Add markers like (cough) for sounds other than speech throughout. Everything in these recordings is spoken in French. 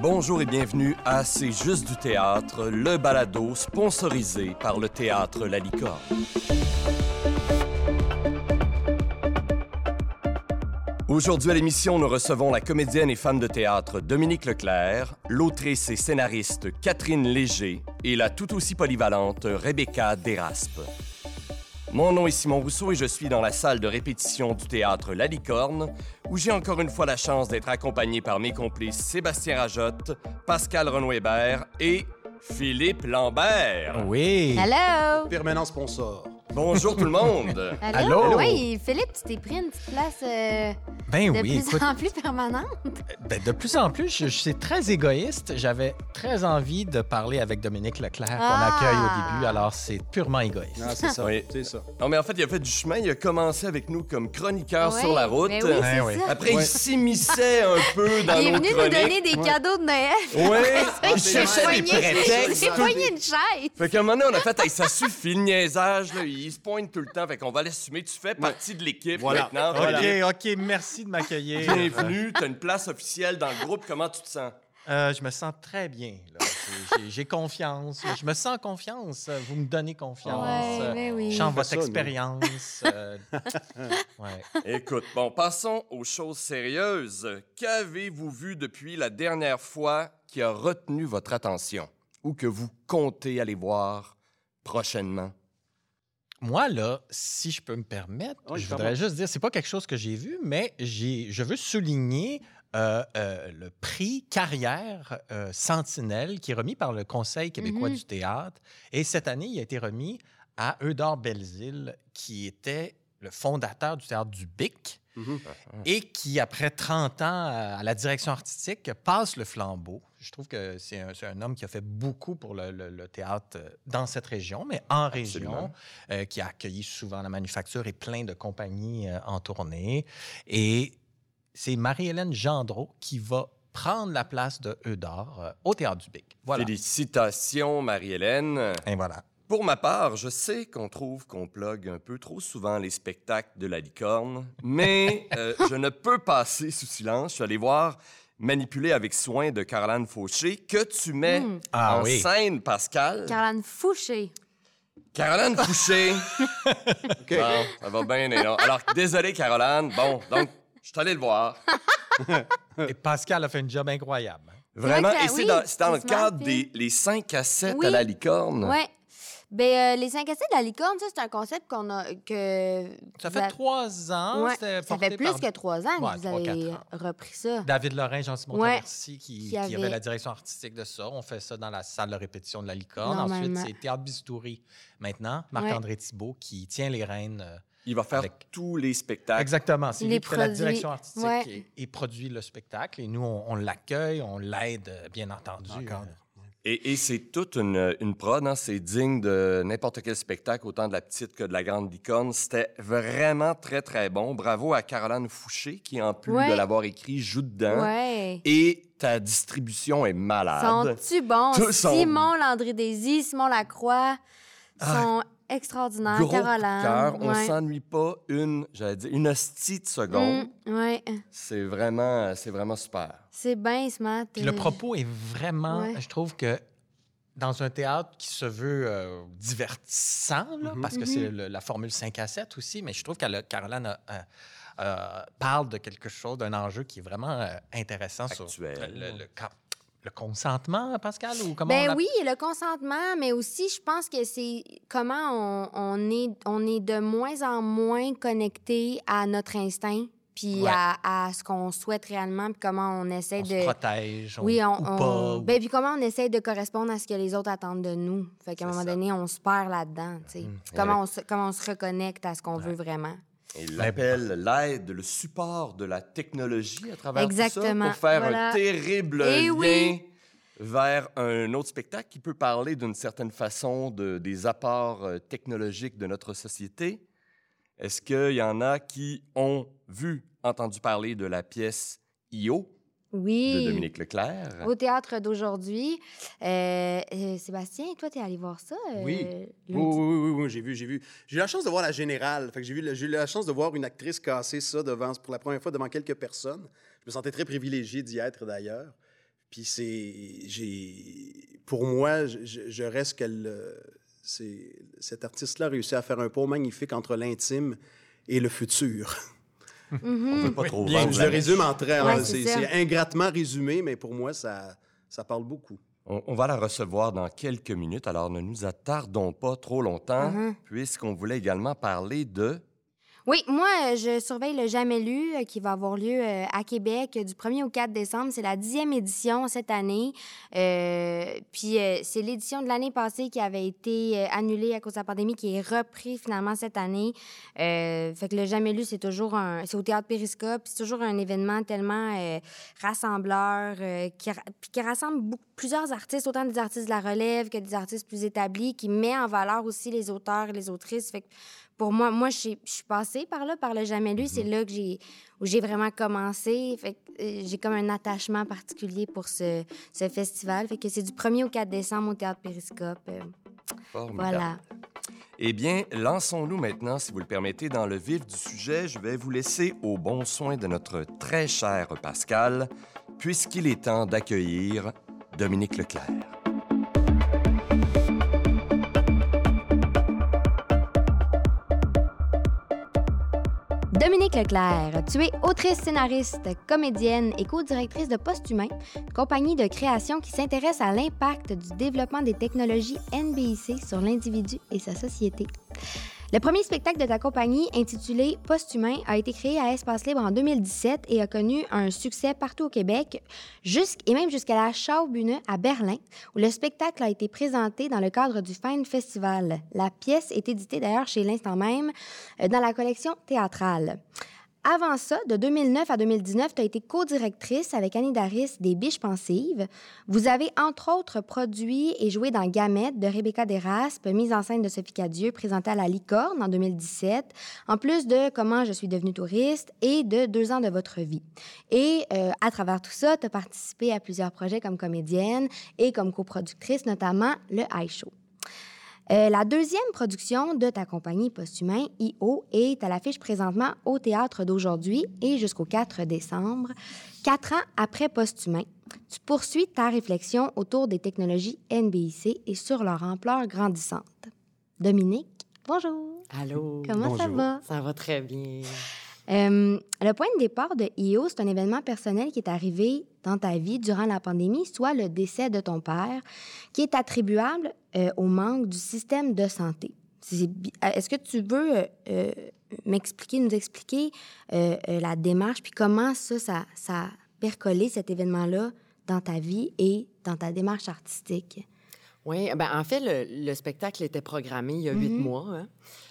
Bonjour et bienvenue à C'est juste du théâtre, le balado sponsorisé par le théâtre La Licorne. Aujourd'hui à l'émission, nous recevons la comédienne et femme de théâtre Dominique Leclerc, l'autrice et scénariste Catherine Léger et la tout aussi polyvalente Rebecca Deraspe. Mon nom est Simon Rousseau et je suis dans la salle de répétition du théâtre La Licorne, où j'ai encore une fois la chance d'être accompagné par mes complices Sébastien Rajotte, Pascal Renouébert et Philippe Lambert. Oui. Hello! Permanent sponsor. Bonjour tout le monde. (laughs) Allô? Oui, Philippe, tu t'es pris une petite place euh, Ben de oui, plus écoute, en plus permanente. ben, de plus en plus, je, je suis très égoïste. J'avais très envie de parler avec Dominique Leclerc qu'on Ah! accueille au début, alors c'est purement égoïste. Ah, c'est ça. Oui. C'est ça. Non, mais en fait, il a fait du chemin. Il a commencé avec nous comme chroniqueur sur la route. ben oui, c'est Ouais, ouais. ça. Après, il s'immisçait un peu dans Il est nos venu nous donner des cadeaux de Noël. Ouais, il s'est (laughs) cherchait des prétextes. Il s'est poigné une chaise. Fait qu'à un moment donné, on a fait, hey, ça suffit le niaisage, là. Il se pointe tout le temps. Fait qu'on va l'assumer. Tu fais partie de l'équipe Voilà. maintenant. OK. OK, merci de m'accueillir. Bienvenue. T'as une place officielle dans le groupe. Comment tu te sens? Euh, je me sens très bien. J'ai- confiance. Je me sens confiance. Vous me donnez confiance. Ouais, ben oui. Je sens votre ça, nous. expérience. euh, (laughs) ouais. Écoute, bon, passons aux choses sérieuses. Qu'avez-vous vu depuis la dernière fois qui a retenu votre attention ou que vous comptez aller voir prochainement? Moi, là, si je peux me permettre, Oui, je voudrais juste dire, c'est pas quelque chose que j'ai vu, mais je veux souligner euh, euh, le prix Carrière euh, Sentinelle qui est remis par le Conseil québécois Mhm. du théâtre. Et cette année, il a été remis à Eudore Belzile, qui était le fondateur du théâtre du Bic Mhm. et qui, après 30 ans à la direction artistique, passe le flambeau. Je trouve que c'est un, c'est un homme qui a fait beaucoup pour le, le- le théâtre euh, dans cette région, mais en région, euh, qui a accueilli souvent la manufacture et plein de compagnies euh, en tournée. Et c'est Marie-Hélène Gendreau qui va prendre la place de Eudore euh, au Théâtre du Bic. Voilà. Félicitations, Marie-Hélène. Et voilà. Pour ma part, je sais qu'on trouve qu'on plug un peu trop souvent les spectacles de la licorne, mais (laughs) euh, je ne peux passer sous silence. Je suis allé voir Manipuler avec soin de Caroline Fauché, que tu mets Hmm. Ah en oui. scène, Pascal. Caroline Fouché. Caroline Fauché. (laughs) OK. Bon, ça va bien, non. Alors, désolé, Caroline. Bon, donc, je suis allé le voir. Et Pascal a fait un job incroyable. hein. Vraiment. Et c'est oui, dans, le cadre des les 5 à 7 Oui. à la licorne. Ouais. Ben, euh, les 5 assiettes de la licorne, ça, c'est un concept qu'on a. que Ça fait trois ans. Ouais, Ça fait plus par que trois ans Ouais, que vous avez repris ça. David Lorrain, Jean-Simon Ouais. Qui, Qui qui avait... avait- la direction artistique de ça. On fait ça dans la salle de répétition de la Licorne. Ensuite, c'est Théâtre Bistouri. Maintenant, Marc-André Thibault qui tient les rênes. euh, Il va faire Avec- tous les spectacles. Exactement. C'est lui qui fait la direction artistique Ouais. et, et produit le spectacle. Et nous, on, on l'accueille, on l'aide, euh, bien entendu. Encadre. Et, et c'est toute une, une prod, hein. c'est digne de n'importe quel spectacle, autant de la petite que de la grande licorne. C'était vraiment très, très bon. Bravo à Caroline Fouché, qui, en plus Ouais. de l'avoir écrit, joue dedans. Ouais. Et ta distribution est malade. Sont-tu bons? Tous sont- Simon Landry-Désy, Simon Lacroix sont Gros de Caroline. cœur. On ouais. s'ennuie pas une, j'allais dire, une hostie de seconde. Mm, ouais. C'est vraiment, c'est vraiment super. C'est bien smart. Puis le euh, propos est vraiment, Ouais. je trouve que dans un théâtre qui se veut euh, divertissant, là, Mhm. parce que c'est le- la formule 5 à 7 aussi, mais je trouve que Caroline a- a- a- parle de quelque chose, d'un enjeu qui est vraiment euh, intéressant sur le, le- le- le consentement, Pascal, ou comment on Ben oui, le consentement, mais aussi, je pense que c'est comment on, on est, on est de moins en moins connecté à notre instinct, puis Ouais. à, à ce qu'on souhaite réellement, puis comment on essaie On se de... protège, on, Oui, on, ou on- pas. ou- ben, puis comment on essaie de correspondre à ce que les autres attendent de nous. Fait qu'à un moment ça. donné, on se perd là-dedans, tu sais. Mm. Comment, on se, comment on se reconnecte à ce qu'on veut vraiment. Et l'appel, l'aide, le support de la technologie à travers tout Exactement. ça pour faire Voilà. un terrible Eh lien oui. vers un autre spectacle qui peut parler d'une certaine façon de, des apports euh, technologiques de notre société. Est-ce qu'il y en a qui ont vu, entendu parler de la pièce IO Oui. de Dominique Leclerc? Au théâtre d'aujourd'hui. Euh, euh, Sébastien, toi, t'es allé voir ça? euh, Oui. Oui, oui, oui, oui, j'ai vu, j'ai vu. J'ai eu la chance de voir la générale. Fait que j'ai vu, j'ai eu la chance de voir une actrice casser ça devant, pour la première fois devant quelques personnes. Je me sentais très privilégié d'y être d'ailleurs. Puis c'est. j'ai Pour moi, je, je reste qu'elle. c'est cet artiste-là a réussi à faire un pont magnifique entre l'intime et le futur. On peut pas trop Bien, vendre Je le résume en très. Ouais, c'est c'est ça. c'est ingratement résumé, mais pour moi, ça, ça parle beaucoup. On, on va la recevoir dans quelques minutes, alors ne nous attardons pas trop longtemps, Mhm. puisqu'on voulait également parler de... Oui, moi, euh, je surveille le Jamais euh, qui va avoir lieu euh, à Québec du 1er au 4 décembre. C'est la dixième édition cette année. Puis c'est l'édition de l'année passée qui avait été annulée à cause de la pandémie qui est repris finalement cette année. Fait que le Jamais c'est toujours un... C'est au Théâtre Périscope. C'est toujours un événement tellement rassembleur qui, qui rassemble plusieurs artistes, autant des artistes de la relève que des artistes plus établis, qui met en valeur aussi les auteurs et les autrices. Fait que pour moi, moi, je suis passée par là, par le jamais lu. C'est là que j'ai, où j'ai vraiment commencé. Fait euh, j'ai comme un attachement particulier pour ce, ce festival. Fait que c'est du 1er au 4 décembre au Théâtre Périscope. Euh, Formidable. voilà. Eh bien, lançons-nous maintenant, si vous le permettez, dans le vif du sujet. Je vais vous laisser au bon soin de notre très cher Pascal, puisqu'il est temps d'accueillir Dominique Leclerc. Dominique Leclerc, tu es autrice, scénariste, comédienne et co-directrice de Posthumain, compagnie de création qui s'intéresse à l'impact du développement des technologies NBIC sur l'individu et sa société. Le premier spectacle de ta compagnie, intitulé Posthumain, a été créé à Espace Libre en 2017 et a connu un succès partout au Québec, et même jusqu'à la Schaubühne à Berlin, où le spectacle a été présenté dans le cadre du Fine Festival. La pièce est éditée d'ailleurs chez l'instant même euh, dans la collection théâtrale. Avant ça, de 2009 à 2019, tu as été co-directrice avec Annie Daris des Biches Pensives. Vous avez entre autres produit et joué dans Gamette de Rebecca Desraspes, mise en scène de Sophie Cadieux, présentée à la Licorne en 2017, en plus de Comment je suis devenue touriste et de Deux ans de votre vie. Et euh, à travers tout ça, tu as participé à plusieurs projets comme comédienne et comme coproductrice, notamment le High Show. Euh, la deuxième production de ta compagnie Posthumain, I.O., est à l'affiche présentement au théâtre d'aujourd'hui et jusqu'au 4 décembre. Quatre ans après Posthumain, tu poursuis ta réflexion autour des technologies NBIC et sur leur ampleur grandissante. Dominique, bonjour. Allô? Comment ça va? Ça va très bien. Euh, le point de départ de IO, c'est un événement personnel qui est arrivé dans ta vie durant la pandémie, soit le décès de ton père, qui est attribuable euh, au manque du système de santé. Euh, Est-ce que tu veux euh, m'expliquer, nous expliquer euh, la démarche, puis comment ça, ça, ça a percolé cet événement-là dans ta vie et dans ta démarche artistique? Oui, ben en fait, le, le spectacle était programmé il y a huit Mhm. mois. hein.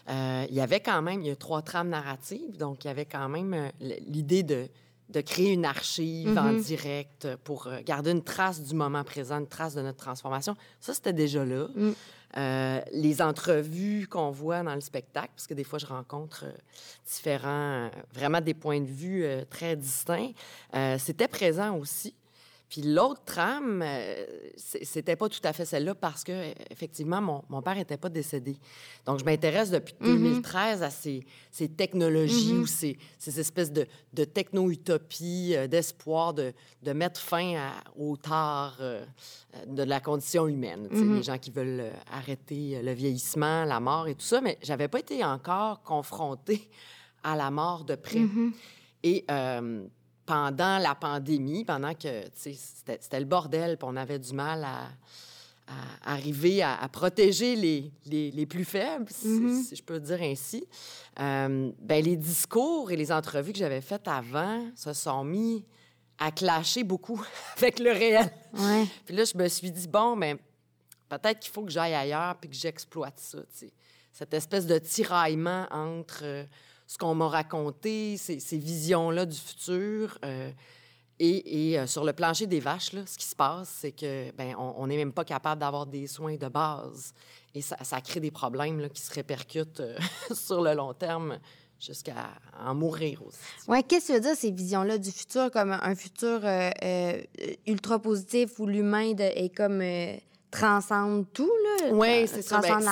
Euh, il y avait quand même, il y a trois trames narratives, donc il y avait quand même l'idée de, de créer une archive en Mhm. direct pour euh, garder une trace du moment présent, une trace de notre transformation. Ça, c'était déjà là. Mm. Euh, les entrevues qu'on voit dans le spectacle, parce que des fois, je rencontre euh, différents, euh, vraiment des points de vue très distincts, c'était présent aussi. Puis l'autre trame, euh, c'était pas tout à fait celle-là parce que effectivement mon, mon père était pas décédé. Donc je m'intéresse depuis Mhm. 2013 à ces, ces technologies Mhm. ou ces, ces espèces de, de techno-utopies, euh, d'espoir de, de mettre fin à, au tard euh, de la condition humaine. Sais, Mhm. Les gens qui veulent arrêter le vieillissement, la mort et tout ça, mais j'avais pas été encore confrontée à la mort de près. Mhm. Et euh, pendant la pandémie, pendant que c'était le bordel, puis on avait du mal à, à arriver à, à protéger les, les, les plus faibles, si, Mhm. si je peux dire ainsi, euh, ben, les discours et les entrevues que j'avais faites avant se sont mis à clasher beaucoup (laughs) avec le réel. Ouais. Puis là, je me suis dit, bon, mais peut-être qu'il faut que j'aille ailleurs puis que j'exploite ça. Cette espèce de tiraillement entre euh, ce qu'on m'a raconté, ces, ces visions-là du futur. euh, et et, euh, sur le plancher des vaches, là, ce qui se passe, c'est que ben, on n'est même pas capable d'avoir des soins de base. Et ça, ça crée des problèmes là, qui se répercutent euh, (laughs) sur le long terme jusqu'à en mourir aussi. Ouais, qu'est-ce que tu veux dire, ces visions-là du futur, comme un futur euh, ultra positif où l'humain est comme transcende tout, là? Oui, c'est ça. Ben, c'est-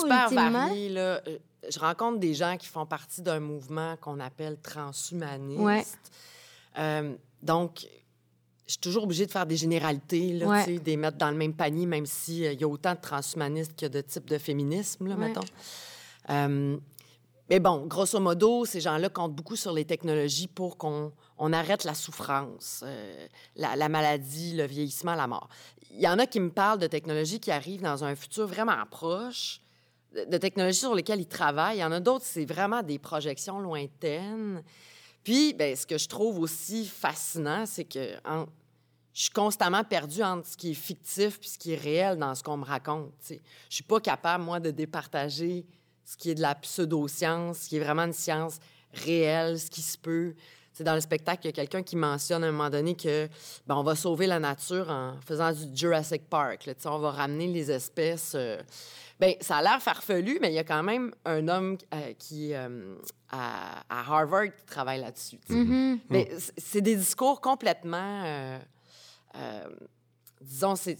super ultimement? varié. Là. Euh, Je rencontre des gens qui font partie d'un mouvement qu'on appelle transhumaniste. Ouais. Euh, donc, je suis toujours obligée de faire des généralités, là, Ouais. des mettre dans le même panier, même s'il y a autant de transhumanistes que de types de féminisme, là, Ouais. mettons. Euh, mais bon, grosso modo, ces gens-là comptent beaucoup sur les technologies pour qu'on on arrête la souffrance, euh, la, la maladie, le vieillissement, la mort. Il y en a qui me parlent de technologies qui arrivent dans un futur vraiment proche, de, technologies sur lesquelles ils travaillent. Il y en a d'autres, c'est vraiment des projections lointaines. Puis, ben, ce que je trouve aussi fascinant, c'est que je suis constamment perdue entre ce qui est fictif puis ce qui est réel dans ce qu'on me raconte. tu sais. Je suis pas capable, moi, de départager ce qui est de la pseudo-science, ce qui est vraiment une science réelle, ce qui se peut. C'est dans le spectacle, il y a quelqu'un qui mentionne à un moment donné que ben, on va sauver la nature en faisant du Jurassic Park. là. On va ramener les espèces. euh, ben, ça a l'air farfelu, mais il y a quand même un homme euh, qui euh, à, à Harvard qui travaille là-dessus. tu sais. Mhm. Mais c- c'est des discours complètement. euh, euh, disons, c'est.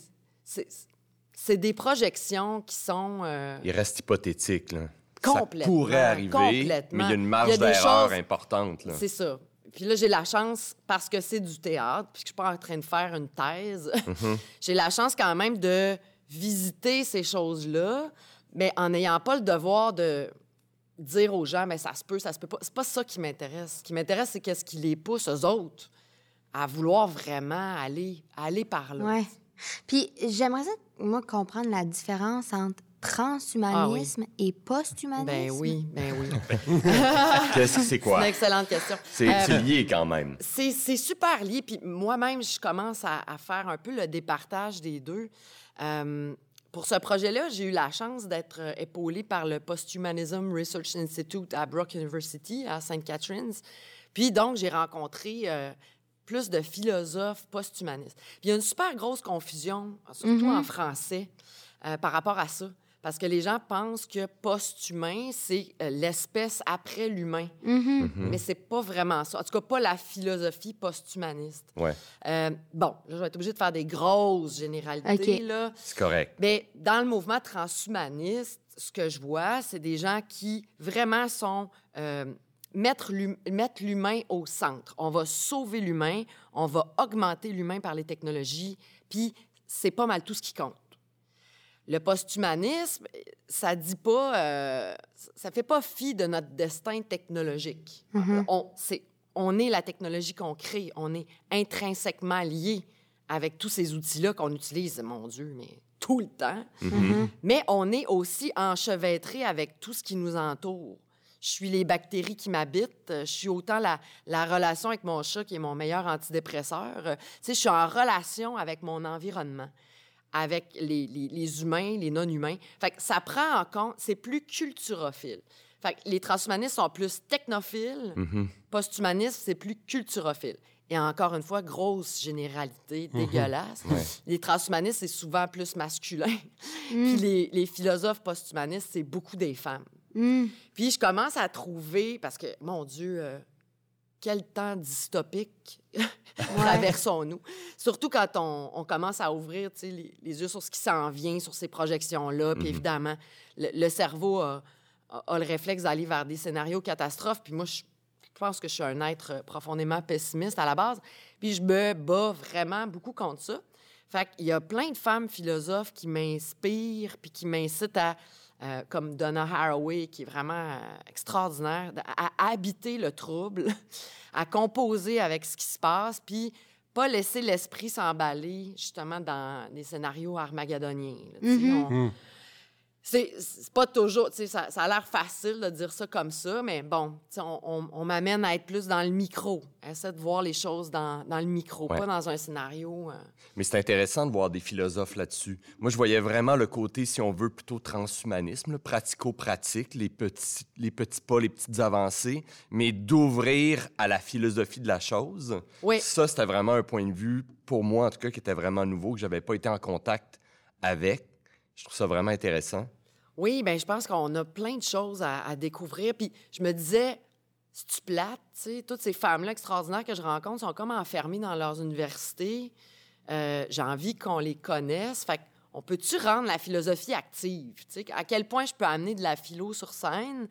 des projections qui sont. euh, Il reste hypothétique. Là. Complètement, Ça pourrait arriver, complètement. mais il y a une marge d'erreur choses- importante. Là. C'est ça. Puis là, j'ai la chance, parce que c'est du théâtre, puis que je suis pas en train de faire une thèse, (laughs) j'ai la chance quand même de visiter ces choses-là, mais en n'ayant pas le devoir de dire aux gens, mais ça se peut, ça se peut pas. C'est pas ça qui m'intéresse. Ce qui m'intéresse, c'est qu'est-ce qui les pousse, eux autres, à vouloir vraiment aller, aller par là. Ouais. Puis j'aimerais ça, moi, comprendre la différence entre transhumanisme et posthumanisme. Ben oui, ben oui. (laughs) Qu'est-ce que c'est C'est quoi? une excellente question. C'est Euh, c'est lié quand même. C'est c'est super lié. Puis moi-même, je commence à, à faire un peu le départage des deux. Euh, pour ce projet-là, j'ai eu la chance d'être euh, épaulée par le Posthumanism Research Institute à Brock University, à St. Catharines. Puis donc, j'ai rencontré euh, plus de philosophes posthumanistes. Puis il y a une super grosse confusion, surtout en français, euh, par rapport à ça. Parce que les gens pensent que post-humain, c'est euh, l'espèce après l'humain. Mhm. Mais c'est pas vraiment ça. En tout cas, pas la philosophie post-humaniste. Ouais, Euh, bon, là, je vais être obligée de faire des grosses généralités, OK. là. c'est correct. Mais dans le mouvement transhumaniste, ce que je vois, c'est des gens qui vraiment sont... euh, mettre l'humain au centre. On va sauver l'humain, on va augmenter l'humain par les technologies, puis c'est pas mal tout ce qui compte. Le posthumanisme, ça dit pas, euh, ça fait pas fi de notre destin technologique. on, c'est, on est la technologie qu'on crée, on est intrinsèquement lié avec tous ces outils-là qu'on utilise, mon Dieu, mais tout le temps. Mais on est aussi enchevêtré avec tout ce qui nous entoure. Je suis les bactéries qui m'habitent. Je suis autant la, la relation avec mon chat qui est mon meilleur antidépresseur. Tu sais, je suis en relation avec mon environnement, avec les, les- les humains, les non-humains. Fait que ça prend en compte, c'est plus culturophile. Fait que les transhumanistes sont plus technophiles, posthumanistes, c'est plus culturophile. Et encore une fois, grosse généralité dégueulasse. Les transhumanistes, c'est souvent plus masculin. Puis les, les philosophes posthumanistes, c'est beaucoup des femmes. Mhm. Puis je commence à trouver, parce que, mon Dieu, euh, quel temps dystopique traversons-nous? Surtout quand on, on commence à ouvrir les, les yeux sur ce qui s'en vient, sur ces projections-là. Puis évidemment, le, le cerveau a, a- a le réflexe d'aller vers des scénarios catastrophes. Puis moi, je, je pense que je suis un être profondément pessimiste à la base. Puis je me bats vraiment beaucoup contre ça. Fait qu'il y a plein de femmes philosophes qui m'inspirent puis qui m'incitent à, euh, comme Donna Haraway, qui est vraiment euh, extraordinaire, à, à habiter le trouble, (laughs) à composer avec ce qui se passe, puis pas laisser l'esprit s'emballer justement dans des scénarios armagadoniens. là. On- C'est pas toujours, ça, ça a l'air facile de dire ça comme ça, mais bon, on, on- on m'amène à être plus dans le micro. Essaie de voir les choses dans, dans le micro, Ouais. pas dans un scénario. euh. Mais c'est intéressant de voir des philosophes là-dessus. Moi, je voyais vraiment le côté, si on veut, plutôt transhumanisme, le pratico-pratique, les petits, les petits pas, les petites avancées, mais d'ouvrir à la philosophie de la chose. Ça, c'était vraiment un point de vue, pour moi en tout cas, qui était vraiment nouveau, que j'avais pas été en contact avec. Je trouve ça vraiment intéressant. Oui, ben je pense qu'on a plein de choses à, à découvrir. Puis je me disais, si tu plate, tu sais, toutes ces femmes-là extraordinaires que je rencontre sont comme enfermées dans leurs universités. Euh, J'ai envie qu'on les connaisse. Fait on peut-tu rendre la philosophie active? Tu sais, à quel point je peux amener de la philo sur scène?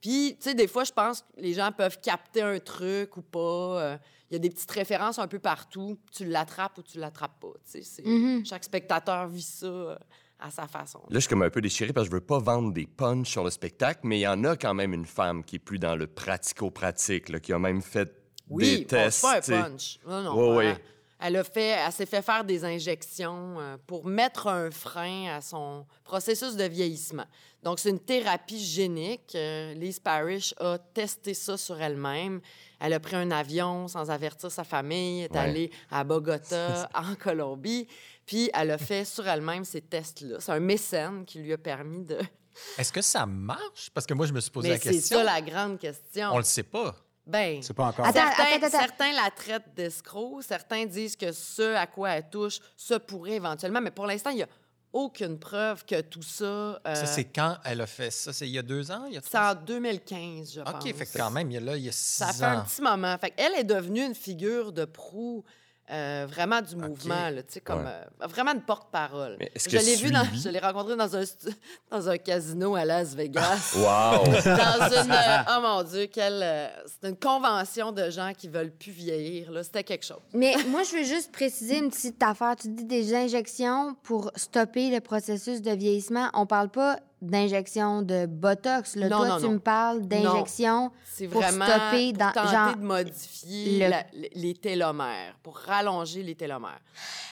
Puis, tu sais, des fois, je pense que les gens peuvent capter un truc ou pas. Euh, Il y a des petites références un peu partout. Tu l'attrapes ou tu l'attrapes pas. tu sais? C'est- Mhm. Chaque spectateur vit ça euh, à sa façon. Là, je suis comme un peu déchiré parce que je veux pas vendre des punchs sur le spectacle, mais il y en a quand même une femme qui est plus dans le pratico-pratique, qui a même fait Oui, des tests. c'est pas un punch. Non, non. Ouais, elle, a fait, elle s'est fait faire des injections euh, pour mettre un frein à son processus de vieillissement. Donc, c'est une thérapie génique. Euh, Lise Parrish a testé ça sur elle-même. Elle a pris un avion sans avertir sa famille, est Ouais. allée à Bogota, (laughs) en Colombie, puis elle a fait sur elle-même ces tests-là. C'est un mécène qui lui a permis de... (laughs) Est-ce que ça marche? Parce que moi, je me suis posé Mais la c'est question. ça la grande question. On le sait pas. Ben, C'est pas encore. Attends, Certains, attends, attends. certains la traitent d'escroc, certains disent que ce à quoi elle touche, ça pourrait éventuellement, mais pour l'instant, il n'y a aucune preuve que tout ça. euh, Ça, c'est quand elle a fait ça? C'est il y a deux ans? Il y a c'est trois en 2015, je pense. OK, fait que quand même, il y a, là, il y a six Ça fait ans. un petit moment. Fait elle est devenue une figure de proue. Euh, vraiment du mouvement, là, tu sais, comme Ouais. euh, vraiment une porte-parole. Je l'ai vu, dans, je l'ai rencontré dans un, (laughs) dans un casino à Las Vegas. (laughs) Wow! (laughs) dans une. euh, oh mon Dieu, quelle. euh, c'est une convention de gens qui veulent plus vieillir. là. C'était quelque chose. Mais moi, je veux juste préciser une petite affaire. Tu dis des injections pour stopper le processus de vieillissement. On parle pas d'injection de Botox. Là. Non, Toi, non, tu non. me parles d'injection. C'est Pour vraiment stopper pour dans- tenter genre, de modifier le- la- les télomères, pour rallonger les télomères.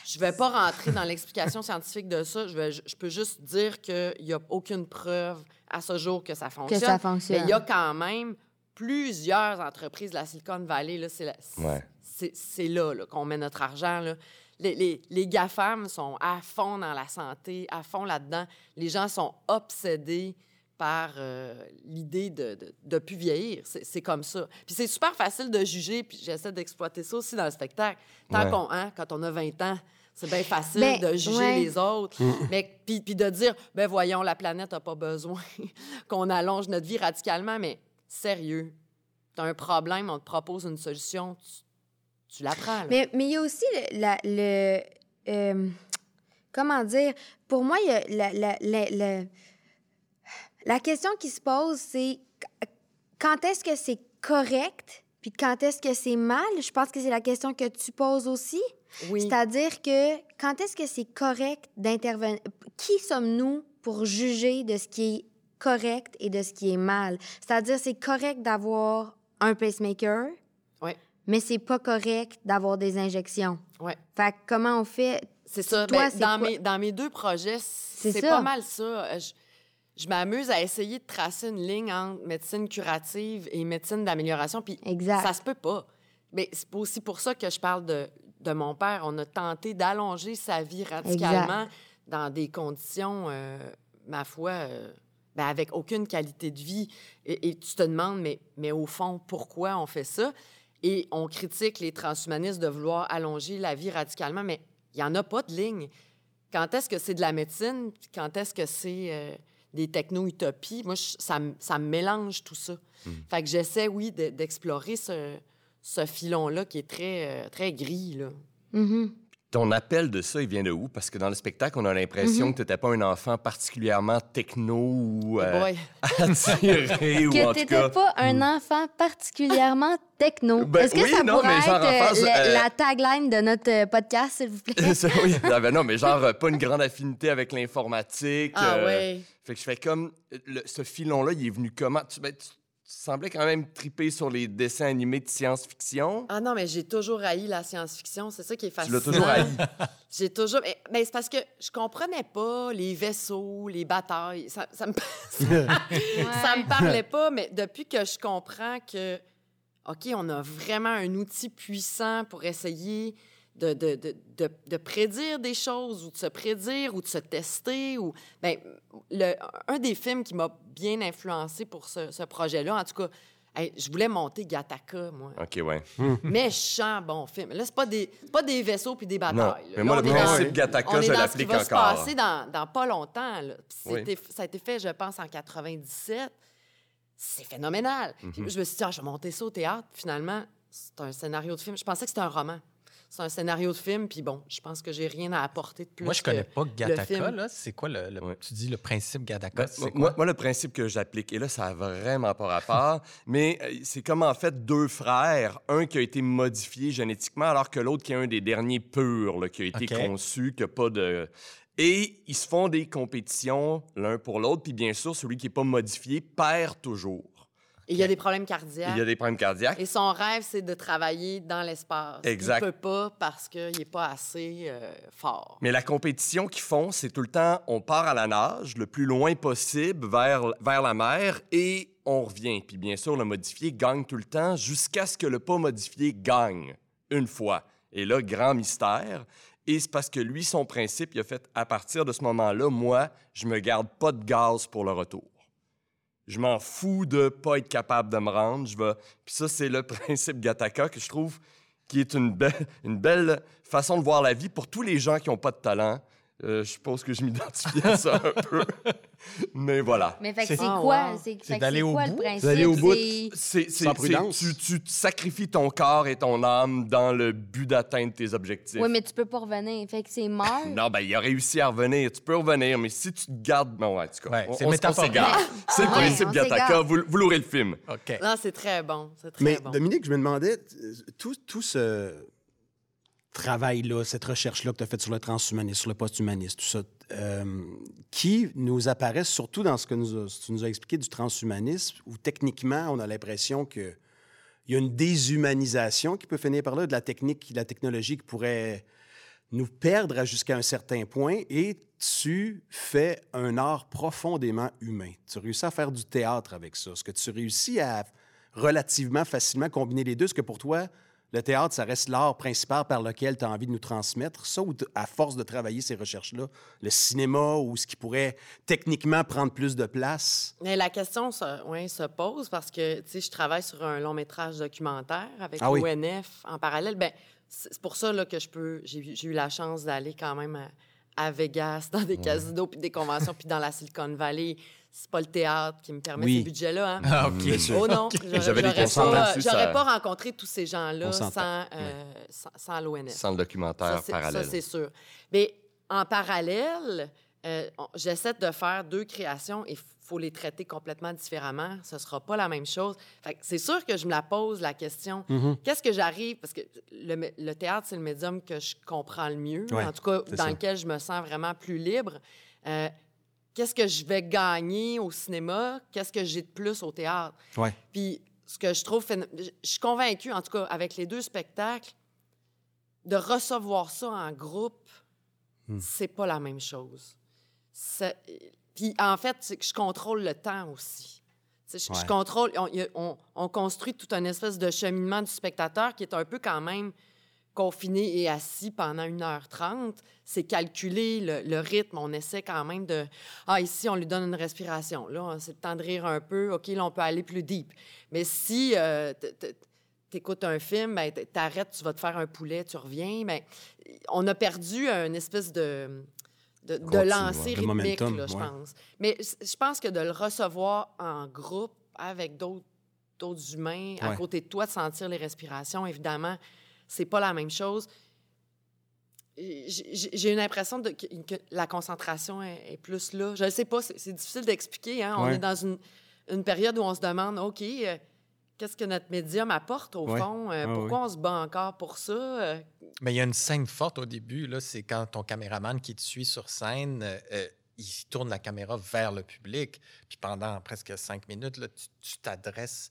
Je vais pas rentrer dans l'explication scientifique de ça. Je, vais, je peux juste dire qu'il n'y a aucune preuve à ce jour que ça fonctionne. ça fonctionne. Mais il y a quand même plusieurs entreprises de la Silicon Valley. Là, c'est, la- Ouais. c'est, c'est là, là, qu'on met notre argent. Là. Les, les, les GAFAM sont à fond dans la santé, à fond là-dedans. Les gens sont obsédés par euh, l'idée de ne de, de plus vieillir. C'est, c'est comme ça. Puis c'est super facile de juger, puis j'essaie d'exploiter ça aussi dans le spectacle. Tant Ouais. qu'on, hein, quand on a 20 ans, c'est bien facile Ben, de juger ouais. les autres. Mais puis, puis de dire, ben voyons, la planète n'a pas besoin (laughs) qu'on allonge notre vie radicalement. Mais sérieux, tu as un problème, on te propose une solution, tu, tu la prends. là. Mais mais il y a aussi le. la- le, euh, comment dire? Pour moi, il y a la, la, la, la- la question qui se pose, c'est qu- quand est-ce que c'est correct? Puis quand est-ce que c'est mal? Je pense que c'est la question que tu poses aussi. oui. C'est-à-dire que quand est-ce que c'est correct d'intervenir? Qui sommes-nous pour juger de ce qui est correct et de ce qui est mal? C'est-à-dire, c'est correct d'avoir un pacemaker. Mais c'est pas correct d'avoir des injections. Ouais. Fait que comment on fait? C'est ça. Toi, Ben, dans, quoi? mes, dans mes deux projets, c'est pas mal ça. Euh, Je, je m'amuse à essayer de tracer une ligne entre médecine curative et médecine d'amélioration. Puis Exact. ça se peut pas. Mais c'est aussi pour ça que je parle de, de mon père. On a tenté d'allonger sa vie radicalement dans des conditions, euh, ma foi, euh, ben, avec aucune qualité de vie. Et, et tu te demandes, mais, mais au fond, pourquoi on fait ça? Et on critique les transhumanistes de vouloir allonger la vie radicalement, mais il n'y en a pas de ligne. Quand est-ce que c'est de la médecine? Quand est-ce que c'est euh, des techno-utopies? Moi, je- ça, me- ça me mélange tout ça. Fait que j'essaie, oui, de- d'explorer ce, ce filon-là qui est très, euh, très gris. Là. Mhm. Ton appel de ça, il vient de où? Parce que dans le spectacle, on a l'impression Mhm. que tu n'étais pas un enfant particulièrement techno ou euh, (laughs) attiré ou Que t'étais cas. pas un enfant particulièrement techno. Ben Est-ce que oui, ça non, pourrait être euh, le- euh, la tagline de notre podcast, s'il vous plaît? (laughs) Oui. (laughs) Ah, ben non, mais genre, pas une grande affinité avec l'informatique. Ah euh, ouais. Fait que je fais comme. le- ce filon-là, il est venu comment? Tu, ben, tu- tu semblais quand même triper sur les dessins animés de science-fiction. Ah non, mais j'ai toujours haï la science-fiction. C'est ça qui est tu fascinant. l'as toujours haï. (laughs) J'ai toujours. Mais, mais c'est parce que je comprenais pas les vaisseaux, les batailles. Ça, ça me... (laughs) (laughs) ça me parlait pas, mais depuis que je comprends que, OK, on a vraiment un outil puissant pour essayer de, de, de, de, de prédire des choses ou de se prédire ou de se tester. Ou... Ben, le, un des films qui m'a bien influencé pour ce, ce projet-là, en tout cas, hey, je voulais monter Gattaca, moi. OK, ouais. Méchant bon film. Là, c'est pas des, c'est pas des vaisseaux puis des batailles. Non, mais Là, moi, le dans- principe Gattaca, on est je dans ce qui l'applique va se encore. passer dans, dans pas longtemps. là. Oui. Ça a été fait, je pense, en 97. C'est phénoménal. Mhm. Puis je me suis dit, ah, je vais monter ça au théâtre. Finalement, c'est un scénario de film. Je pensais que c'était un roman. C'est un scénario de film, puis bon, je pense que j'ai rien à apporter de plus. Moi, je connais pas Gattaca. là. C'est quoi le, le- Ouais. Tu dis le principe Gattaca, Ben, moi, le principe que j'applique, et là, ça a vraiment pas rapport, (laughs) mais euh, c'est comme en fait deux frères, un qui a été modifié génétiquement, alors que l'autre qui est un des derniers purs, là, qui a été conçu, qui a pas de. Et ils se font des compétitions l'un pour l'autre, puis bien sûr, celui qui n'est pas modifié perd toujours. Il y a des problèmes cardiaques. Il y a des problèmes cardiaques. Et son rêve, c'est de travailler dans l'espace. Exact. Il peut pas parce qu'il n'est pas assez euh, fort. Mais la compétition qu'ils font, c'est tout le temps, on part à la nage le plus loin possible vers, vers la mer et on revient. Puis bien sûr, le modifié gagne tout le temps jusqu'à ce que le pas modifié gagne une fois. Et là, grand mystère. Et c'est parce que lui, son principe, il a fait, à partir de ce moment-là, moi, je me garde pas de gaz pour le retour. Je m'en fous de pas être capable de me rendre. Je vais... Puis ça, c'est le (laughs) principe Gattaca que je trouve qui est une une belle façon de voir la vie pour tous les gens qui n'ont pas de talent. Euh, je suppose que je m'identifie à ça un peu. (laughs) Mais voilà. Mais fait que C'est- c'est Ah, quoi? wow. C'est d'aller c'est au bout? le principe? D'aller au bout. C'est- C'est, c'est- Sans c'est- prudence. tu, tu te sacrifies ton corps et ton âme dans le but d'atteindre tes objectifs. Oui, mais tu peux pas revenir. Fait que c'est mort. Non, ben, il a réussi à revenir. Tu peux revenir, mais si tu te gardes. Bon, en tout cas, Ouais, on, c'est on- on métaphorique. s'égare. C'est le principe s'égare. Vous, vous l'aurez le film. OK. Non, c'est très bon. C'est très Mais bon. Dominique, je me demandais, tout, tout ce travail-là, cette recherche-là que tu as faite sur le transhumanisme, sur le post-humanisme, tout ça, euh, qui nous apparaît surtout dans ce que ce tu nous as expliqué du transhumanisme, où techniquement, on a l'impression que il y a une déshumanisation qui peut finir par là, de la technique, de la technologie qui pourrait nous perdre jusqu'à un certain point, et tu fais un art profondément humain. Tu réussis à faire du théâtre avec ça. Est-ce que tu réussis à relativement facilement combiner les deux? Est-ce que pour toi, le théâtre, ça reste l'art principal par lequel tu as envie de nous transmettre ça, ou à force de travailler ces recherches-là, le cinéma ou ce qui pourrait techniquement prendre plus de place? Mais la question se, ouais, se pose parce que, tu sais, je travaille sur un long métrage documentaire avec Ah oui. l'ONF en parallèle. Ben, c'est pour ça là, que je peux. J'ai eu- la chance d'aller quand même à, à Vegas, dans des casinos, puis des conventions, puis dans la Silicon Valley. C'est pas le théâtre qui me permet Oui. ces budgets-là. Hein? Ah, OK. Bien sûr. Oh non, (laughs) des j'aurais pas, là-dessus, j'aurais ça- pas rencontré tous ces gens-là sans, euh, sans, sans l'ONF. Sans le documentaire Ça, c'est- parallèle. Ça, c'est sûr. Mais en parallèle, euh, j'essaie de faire deux créations et il faut les traiter complètement différemment. Ce ne sera pas la même chose. Fait que c'est sûr que je me la pose, la question. Mhm. Qu'est-ce que j'arrive... Parce que le, théâtre, c'est le médium que je comprends le mieux. Ouais, en tout cas, dans ça. lequel je me sens vraiment plus libre. Euh, Qu'est-ce que je vais gagner au cinéma? Qu'est-ce que j'ai de plus au théâtre? Ouais. Puis ce que je trouve, je suis convaincue, en tout cas, avec les deux spectacles, de recevoir ça en groupe, Hmm. c'est pas la même chose. Puis en fait, je contrôle le temps aussi. Je, contrôle, on construit tout un espèce de cheminement du spectateur qui est un peu quand même confiné et assis pendant 1h30. C'est calculé le, le rythme. On essaie quand même de... Ah, ici, on lui donne une respiration. Là, c'est le temps de rire un peu. OK, là, on peut aller plus deep. Mais si euh, tu écoutes un film, ben, t'arrêtes, tu vas te faire un poulet, tu reviens, ben, on a perdu une espèce de, de, de lancer rythmique, momentum, là, je ouais. pense. Mais je pense que de le recevoir en groupe avec d'autres d'autres humains à côté de toi, de sentir les respirations, évidemment, c'est pas la même chose. J'ai une impression de, que, que la concentration est, est plus là. Je ne sais pas, c'est difficile d'expliquer. Hein? On Ouais. est dans une, une période où on se demande, OK, euh, qu'est-ce que notre médium apporte au Ouais. fond? Euh, Ah, pourquoi on se bat encore pour ça? Euh, Mais il y a une scène forte au début, là, c'est quand ton caméraman qui te suit sur scène, euh, il tourne la caméra vers le public, puis pendant presque cinq minutes, là, tu tu t'adresses,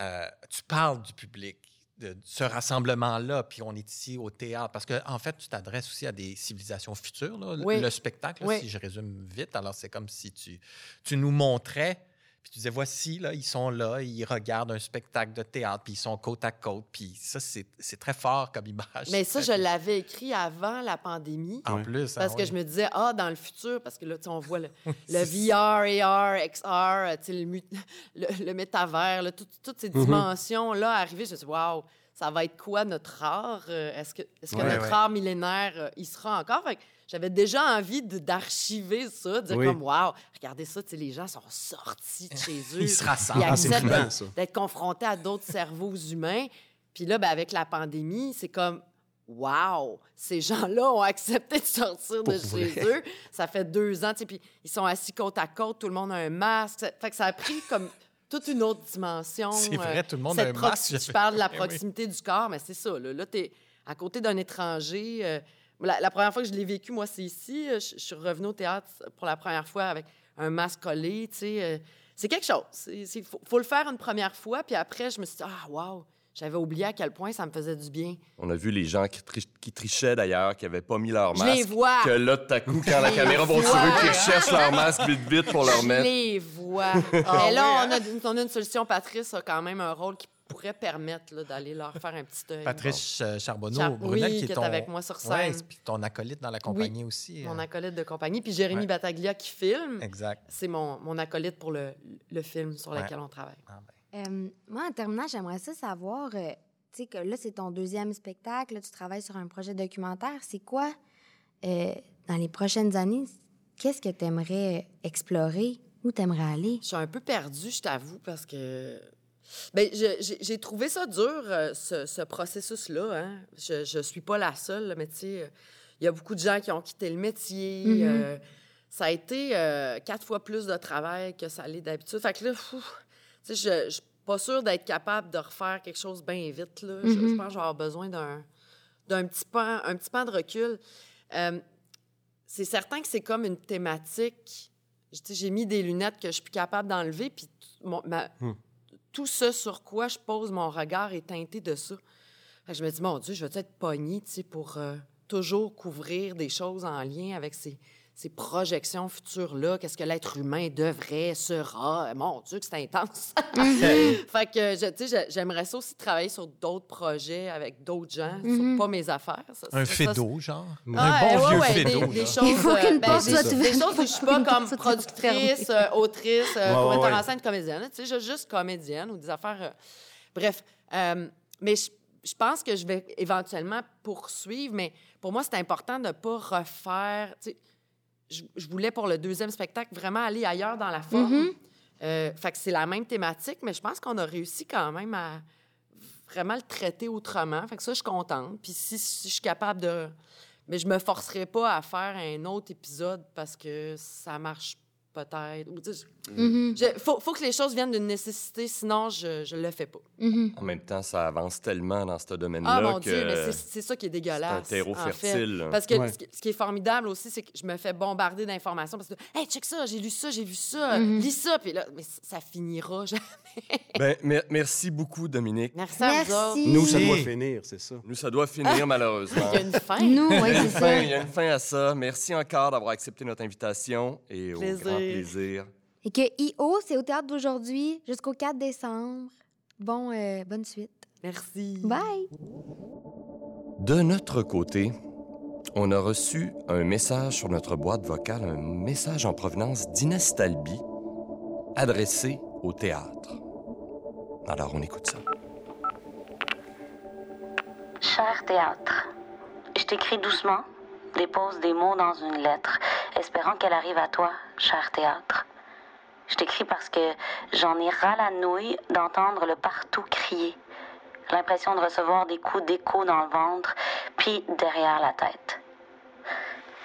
euh, tu parles du public, de ce rassemblement-là, puis on est ici au théâtre, parce qu'en en fait, tu t'adresses aussi à des civilisations futures, là, le- Oui. le spectacle, là, Oui. si je résume vite. Alors, c'est comme si tu, tu nous montrais puis tu disais, voici, là, ils sont là, ils regardent un spectacle de théâtre, puis ils sont côte à côte. Puis ça, c'est c'est très fort comme image. Mais ça, je l'avais éct avant la pandémie. En plus. Parce ah que ouais. je me disais, ah, dans le futur, parce que là, tu sais, on voit le, (laughs) le VR, AR, XR, le, mu- (laughs) le, le métavers, là, tout- toutes ces Mhm. dimensions-là arriver. Je me suis dit, waouh, ça va être quoi notre art? Euh, Est-ce que, est que Ouais, notre ouais. art millénaire, euh, il sera encore? Fait que j'avais déjà envie d'archiver ça, de dire Oui. comme, waouh, regardez ça, les gens sont sortis de chez (laughs) eux. Ils se rassemblent. Ah, c'est d'être- ça. d'être confrontés à d'autres cerveaux humains. Puis là, ben, avec la pandémie, c'est comme, Wow! Ces gens-là ont accepté de sortir de Pour chez eux. Ça fait deux ans, tu sais, puis ils sont assis côte à côte, tout le monde a un masque. Ça- Fait que ça a pris comme toute une autre dimension. C'est vrai, euh, tout le monde a cette un prox- masque. Tu parles de la (laughs) Eh oui. proximité du corps, mais c'est ça. Là, là tu es à côté d'un étranger. euh, la, la première fois que je l'ai vécu, moi, c'est ici. Euh, Je, je suis revenue au théâtre pour la première fois avec un masque collé, tu sais. euh, c'est quelque chose. Il faut, faut le faire une première fois, puis après, je me suis dit, ah, wow! J'avais oublié à quel point ça me faisait du bien. On a vu les gens qui, tri- qui trichaient d'ailleurs, qui n'avaient pas mis leur Je masque. les vois. Que là, tout à coup, quand la Je caméra va sur eux, qu'ils recherchent leur masque vite, vite pour leur Je mettre. les vois. (laughs) Ah Mais là, oui, on, a, une- on a une solution. Patrice a quand même un rôle qui pourrait permettre là, d'aller leur faire un petit œil. Patrice euh, Charbonneau, Char- Brunel, oui, qui qui est ton... avec moi sur Ouais, scène. puis ton acolyte dans la compagnie aussi. Mon euh, acolyte de compagnie. Puis Jérémy Ouais. Battaglia qui filme. Exact. C'est mon, mon acolyte pour le, le film sur Ouais. lequel on travaille. Ah, ben. Euh, moi, en terminant, j'aimerais ça savoir, euh, tu sais, que là, c'est ton deuxième spectacle, là, tu travailles sur un projet documentaire. C'est quoi, euh, dans les prochaines années, qu'est-ce que tu aimerais explorer? Où tu aimerais aller? Je suis un peu perdue, je t'avoue, parce que. Je- j'ai trouvé ça dur, euh, ce, ce processus-là. Hein. Je ne suis pas la seule, là, mais tu sais, il y a beaucoup de gens qui ont quitté le métier. Mhm. euh, ça a été euh, quatre fois plus de travail que ça l'est d'habitude. Fait que là, fou, tu sais, je je suis pas sûre d'être capable de refaire quelque chose bien vite. Là. Je- Je, Mhm. pense que besoin d'un d'un petit pan, un petit pan de recul. Euh, c'est certain que c'est comme une thématique. J'ai mis des lunettes que je suis plus capable d'enlever, puis mon- ma- Hmm. Tout ce sur quoi je pose mon regard est teinté de ça. Je me dis, mon Dieu, je vais être pognée pour euh, toujours couvrir des choses en lien avec ces, ces projections futures-là. Qu'est-ce que l'être humain devrait, sera. Mon Dieu, que c'est intense. (laughs) fait que, tu sais, j'aimerais ça aussi travailler sur d'autres projets avec d'autres gens, sur Mhm. pas mes affaires. Ça- Un fédo, genre? ah, un bon ouais, vieux ouais, fédo. Des, des Il choses, faut qu'une euh, ben, porte des, des choses où je suis pas comme productrice, euh, autrice, euh, Ouais, ou ouais, metteur en scène, comédienne. Tu sais, je- juste comédienne ou des affaires. euh, bref, euh, mais je, je pense que je vais éventuellement poursuivre, mais pour moi, c'est important de ne pas refaire. Je, je voulais pour le deuxième spectacle vraiment aller ailleurs dans la forme. Mhm. Euh, fait que c'est la même thématique, mais je pense qu'on a réussi quand même à vraiment le traiter autrement. Fait que ça, je suis contente. Puis si, si je suis capable de... Mais je me forcerai pas à faire un autre épisode parce que ça marche peut-être. Ou, Mhm. je- faut, faut que les choses viennent d'une nécessité, sinon je, je le fais pas. Mhm. En même temps, ça avance tellement dans ce Ah domaine-là mon que Dieu, mais c'est- c'est ça qui est c'est dégueulasse. un terreau en fait. fertile. Parce que Ouais. ce, qui, ce qui est formidable aussi, c'est que je me fais bombarder d'informations parce que, hey, check ça, j'ai lu ça, j'ai vu ça, Mhm. lis ça, puis là, mais ça finira jamais. (laughs) Ben, mer- merci beaucoup, Dominique. Merci à vous Merci. Nous, ça doit finir, c'est ça. Nous, ça doit finir malheureusement. (laughs) Il y a une fin. Nous, oui, c'est ça. il y a une fin à ça. Merci encore d'avoir accepté notre invitation et au Plaisir. grand plaisir. Et que I.O., c'est au théâtre d'aujourd'hui jusqu'au 4 décembre. Bon, euh, bonne suite. Merci. Bye! De notre côté, on a reçu un message sur notre boîte vocale, un message en provenance d'Inès Talby, adressé au théâtre. Alors, on écoute ça. Cher théâtre, je t'écris doucement, dépose des mots dans une lettre, espérant qu'elle arrive à toi, cher théâtre. Je t'écris parce que j'en ai ras la nouille d'entendre le partout crier, l'impression de recevoir des coups d'écho dans le ventre, puis derrière la tête.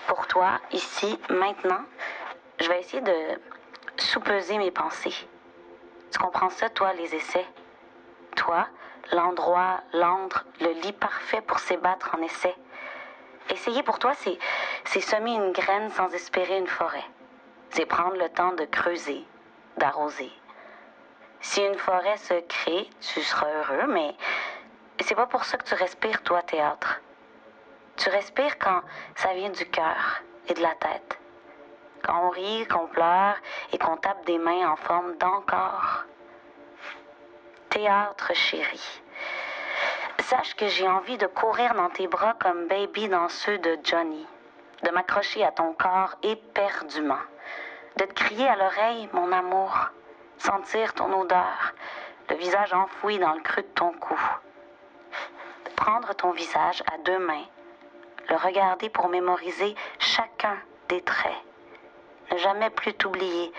Pour toi, ici, maintenant, je vais essayer de soupeser mes pensées. Tu comprends ça, toi, les essais? Toi, l'endroit, l'antre, le lit parfait pour s'ébattre en essai. Essayer pour toi, c'est, semer une graine sans espérer une forêt. C'est prendre le temps de creuser, d'arroser. Si une forêt se crée, tu seras heureux, mais c'est pas pour ça que tu respires, toi, théâtre. Tu respires quand ça vient du cœur et de la tête. Quand on rit, qu'on pleure et qu'on tape des mains en forme d'encore théâtre chéri. Sache que j'ai envie de courir dans tes bras comme baby dans ceux de Johnny, de m'accrocher à ton corps éperdument, de te crier à l'oreille mon amour, sentir ton odeur, le visage enfoui dans le creux de ton cou. Prendre ton visage à deux mains, le regarder pour mémoriser chacun des traits, ne jamais plus t'oublier,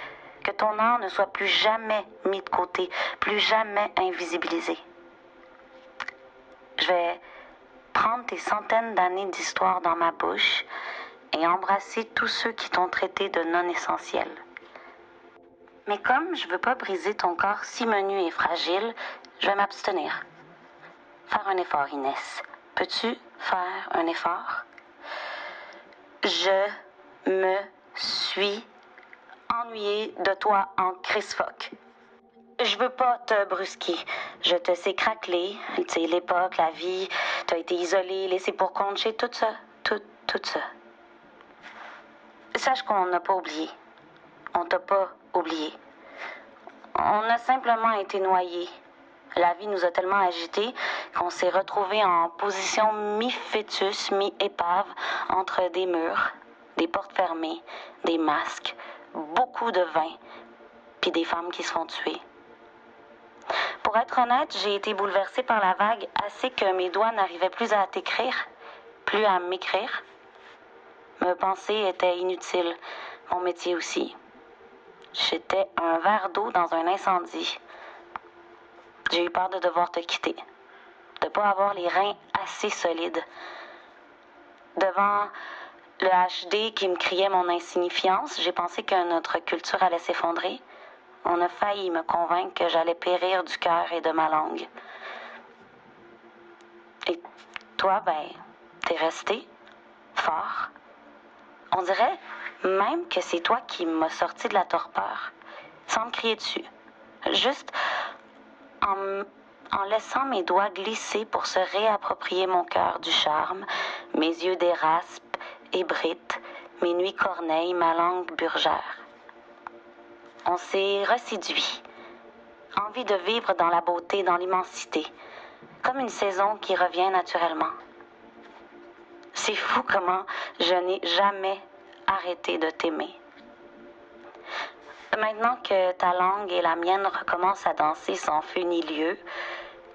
que ton art ne soit plus jamais mis de côté, plus jamais invisibilisé. Je vais prendre tes centaines d'années d'histoire dans ma bouche et embrasser tous ceux qui t'ont traité de non essentiel. Mais comme je veux pas briser ton corps si menu et fragile, je vais m'abstenir. Faire un effort, Inès. Peux-tu faire un effort? Je me suis ennuyée de toi en Chris Fock. Je veux pas te brusquer. Je te sais craqueler. Tu sais, l'époque, la vie. Tu as été isolé, laissé pour compte chez tout ça. Tout, tout ça. Sache qu'on n'a pas oublié. On t'a pas oublié. On a simplement été noyés. La vie nous a tellement agités qu'on s'est retrouvés en position mi-fœtus, mi-épave, entre des murs, des portes fermées, des masques, beaucoup de vin, puis des femmes qui se font tuer. Pour être honnête, j'ai été bouleversée par la vague assez que mes doigts n'arrivaient plus à t'écrire, plus à m'écrire. Me penser était inutile, mon métier aussi. J'étais un verre d'eau dans un incendie. J'ai eu peur de devoir te quitter, de pas avoir les reins assez solides. Devant le HD qui me criait mon insignifiance, j'ai pensé que notre culture allait s'effondrer. On a failli me convaincre que j'allais périr du cœur et de ma langue. Et toi, ben, t'es resté fort. On dirait même que c'est toi qui m'as sorti de la torpeur, sans me crier dessus. Juste en, en laissant mes doigts glisser pour se réapproprier mon cœur du charme, mes yeux d'éraspe ébrites, mes nuits corneilles, ma langue burgère. On s'est reséduit. Envie de vivre dans la beauté, dans l'immensité, comme une saison qui revient naturellement. C'est fou comment je n'ai jamais arrêté de t'aimer. Maintenant que ta langue et la mienne recommencent à danser sans feu ni lieu,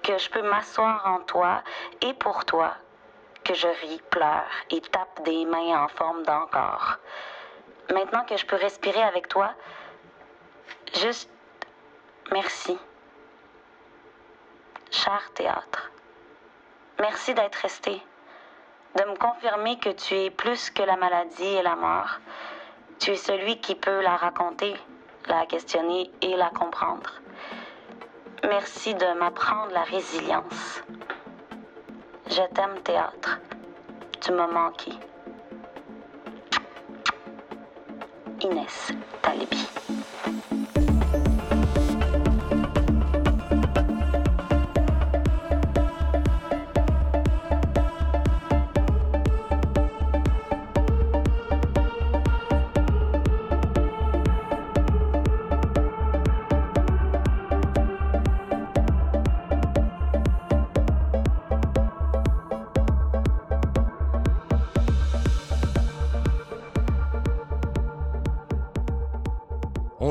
que je peux m'asseoir en toi et pour toi, que je ris, pleure et tape des mains en forme d'encore. Maintenant que je peux respirer avec toi, juste merci. Cher théâtre, merci d'être resté, de me confirmer que tu es plus que la maladie et la mort. Tu es celui qui peut la raconter, la questionner et la comprendre. Merci de m'apprendre la résilience. Je t'aime, théâtre. Tu m'as manqué. Inès Talibi. thank you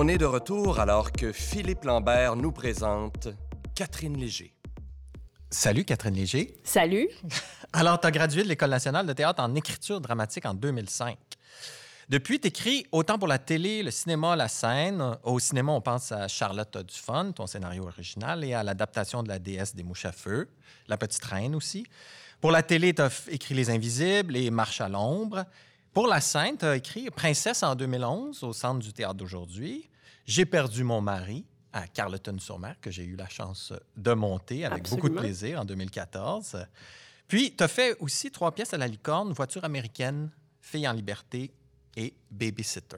On est de retour alors que Philippe Lambert nous présente Catherine Léger. Salut Catherine Léger. Salut. (laughs) Alors, tu as gradué de l'École nationale de théâtre en écriture dramatique en 2005. Depuis, tu écris autant pour la télé, le cinéma, la scène. Au cinéma, on pense à Charlotte Dufon, ton scénario original, et à l'adaptation de la déesse des mouches à feu, La Petite Reine aussi. Pour la télé, tu as écrit Les Invisibles et Marche à l'ombre. Pour la scène, tu as écrit Princesse en 2011 au Centre du théâtre d'aujourd'hui. J'ai perdu mon mari à Carleton-sur-Mer, que j'ai eu la chance de monter avec beaucoup de plaisir en 2014. Puis, tu as fait aussi trois pièces à la licorne Voiture américaine, Fille en liberté et Babysitter.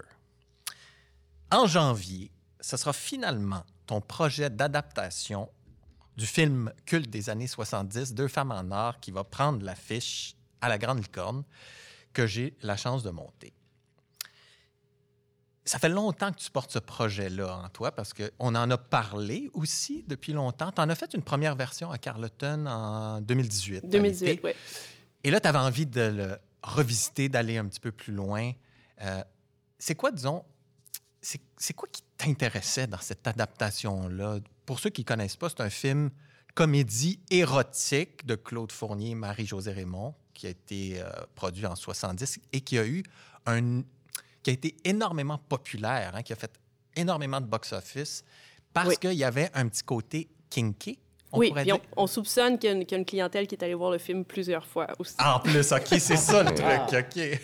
En janvier, ce sera finalement ton projet d'adaptation du film culte des années 70, Deux femmes en or, qui va prendre l'affiche à la Grande Licorne, que j'ai la chance de monter. Ça fait longtemps que tu portes ce projet-là en toi parce qu'on en a parlé aussi depuis longtemps. Tu en as fait une première version à Carleton en 2018. à 2018, l'été. oui. Et là, tu avais envie de le revisiter, d'aller un petit peu plus loin. Euh, c'est quoi, disons, c'est c'est quoi qui t'intéressait dans cette adaptation-là? Pour ceux qui ne connaissent pas, c'est un film comédie érotique de Claude Fournier et Marie-Josée Raymond qui a été euh, produit en 70 et qui a eu un qui a été énormément populaire, hein, qui a fait énormément de box-office parce Oui. qu'il y avait un petit côté kinky On oui, on, dire? on soupçonne qu'il y, a une- qu'il y a une clientèle qui est allée voir le film plusieurs fois aussi. En plus, OK, c'est (laughs) ça le Ah. truc, OK.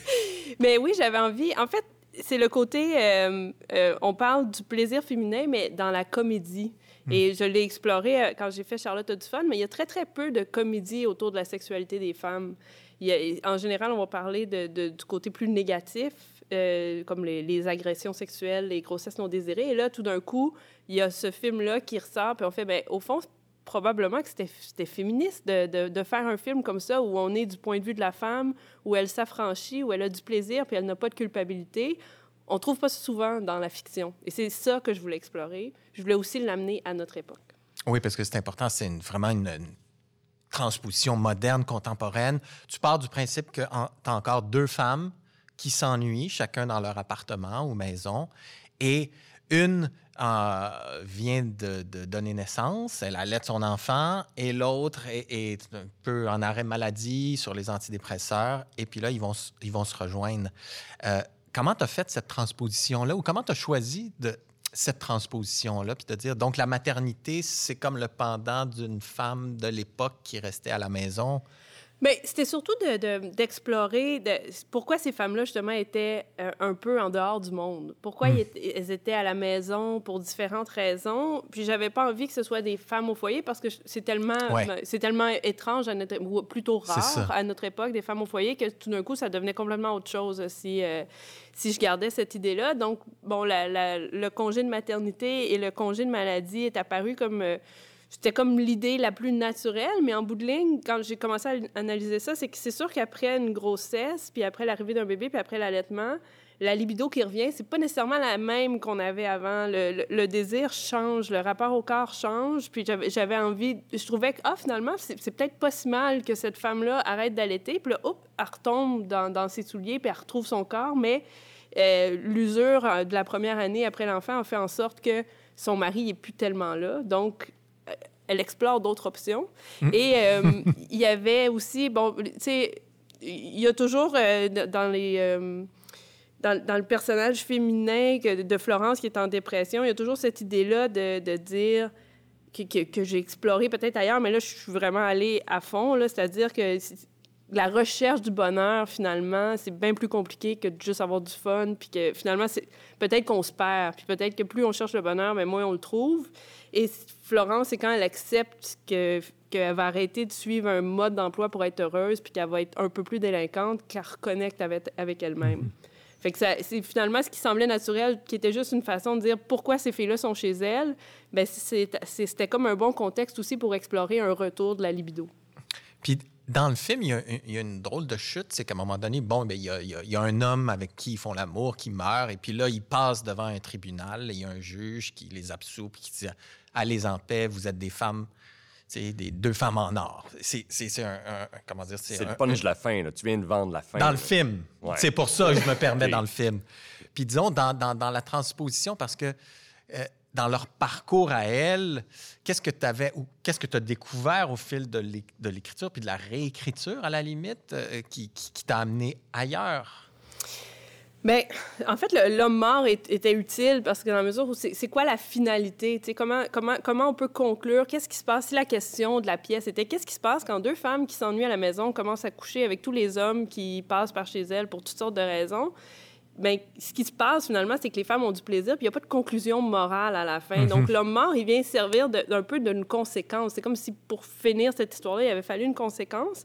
Mais oui, j'avais envie. En fait, c'est le côté. euh, euh, on parle du plaisir féminin, mais dans la comédie. Et je l'ai exploré euh, quand j'ai fait Charlotte a du fun, mais il y a très, très peu de comédie autour de la sexualité des femmes. Il y a- en général, on va parler de, de- du côté plus négatif, euh, comme les, agressions sexuelles, les grossesses non désirées. Et là, tout d'un coup, il y a ce film-là qui ressort, puis on fait, ben, au fond, probablement que c'était féministe de, faire un film comme ça où on est du point de vue de la femme, où elle s'affranchit, où elle a du plaisir, puis elle n'a pas de culpabilité. On trouve pas souvent dans la fiction. Et c'est ça que je voulais explorer. Je voulais aussi l'amener à notre époque. Oui, parce que c'est important, c'est vraiment une, une transposition moderne, contemporaine. Tu pars du principe que tu as encore deux femmes qui s'ennuient, chacun dans leur appartement ou maison, et une euh, vient de, donner naissance, elle allait son enfant, et l'autre est, un peu en arrêt maladie sur les antidépresseurs, et puis là, ils vont, ils vont se rejoindre. Euh, comment tu as fait cette transposition-là, ou comment tu as choisi de, cette transposition-là, puis de dire, donc la maternité, c'est comme le pendant d'une femme de l'époque qui restait à la maison? Mais c'était surtout de- de- d'explorer de, pourquoi ces femmes-là, justement, étaient euh, un peu en dehors du monde. Pourquoi Hmm. étaient- elles étaient à la maison pour différentes raisons. Puis j'avais pas envie que ce soit des femmes au foyer parce que c'est tellement, Ouais. c'est tellement étrange, à notre, ou plutôt rare à notre époque, des femmes au foyer, que tout d'un coup, ça devenait complètement autre chose si, euh, si je gardais cette idée-là. Donc, bon, la- la- le congé de maternité et le congé de maladie est apparu comme... euh, c'était comme l'idée la plus naturelle, mais en bout de ligne, quand j'ai commencé à analyser ça, c'est que c'est sûr qu'après une grossesse, puis après l'arrivée d'un bébé, puis après l'allaitement, la libido qui revient, c'est pas nécessairement la même qu'on avait avant. Le, désir change, le rapport au corps change, puis j'avais envie... Je trouvais que, ah, finalement, c'est peut-être pas si mal que cette femme-là arrête d'allaiter, puis là, hop, elle retombe dans, ses souliers, puis elle retrouve son corps, mais euh, l'usure euh, de la première année après l'enfant a fait en sorte que son mari n'est plus tellement là. Donc, elle explore d'autres options. Et euh, il y avait aussi, bon, tu sais, il y a toujours euh, dans les. euh, dans, dans le personnage féminin que- de Florence qui est en dépression, il y a toujours cette idée-là de, de dire que, que- que j'ai exploré peut-être ailleurs, mais là, je suis vraiment allée à fond, c'est-à-dire que la recherche du bonheur, finalement, c'est bien plus compliqué que de juste avoir du fun, puis que finalement, c'est peut-être qu'on se perd, puis peut-être que plus on cherche le bonheur, mais moins on le trouve. Et Florence, c'est quand elle accepte que qu'elle va arrêter de suivre un mode d'emploi pour être heureuse, puis qu'elle va être un peu plus délinquante, qu'elle reconnecte avec, avec elle-même. Fait que c'est finalement ce qui semblait naturel, qui était juste une façon de dire pourquoi ces filles-là sont chez elles. Ben c'était comme un bon contexte aussi pour explorer un retour de la libido. Puis dans le film, il y a, il y a une drôle de chute. C'est qu'à un moment donné, bon, ben, il, y a, il y un homme avec qui ils font l'amour qui meurt. Et puis là, ils passent devant un tribunal. et Il y a un juge qui les absout puis qui dit Allez en paix, vous êtes des femmes, tu sais, des deux femmes en or. C'est un, Comment dire C'est le punch de la fin, là. Tu viens de vendre la fin. dans là. le film. Ouais. C'est pour ça que je me permets dans le film. Puis disons, dans, dans- dans la transposition, parce que euh, dans leur parcours à elles, qu'est-ce que tu avais ou qu'est-ce que tu as découvert au fil de l'é- de l'écriture puis de la réécriture, à la limite, euh, qui, t'a amené ailleurs? Bien, en fait, l'homme mort était utile parce que dans la mesure où c'est quoi la finalité, comment, comment, comment on peut conclure, qu'est-ce qui se passe, si la question de la pièce. Était qu'est-ce qui se passe quand deux femmes qui s'ennuient à la maison commencent à coucher avec tous les hommes qui passent par chez elles pour toutes sortes de raisons, Bien, ce qui se passe finalement, c'est que les femmes ont du plaisir, puis il n'y a pas de conclusion morale à la fin. Donc, l'homme mort, il vient servir d'un peu d'une conséquence. C'est comme si pour finir cette histoire-là, il avait fallu une conséquence.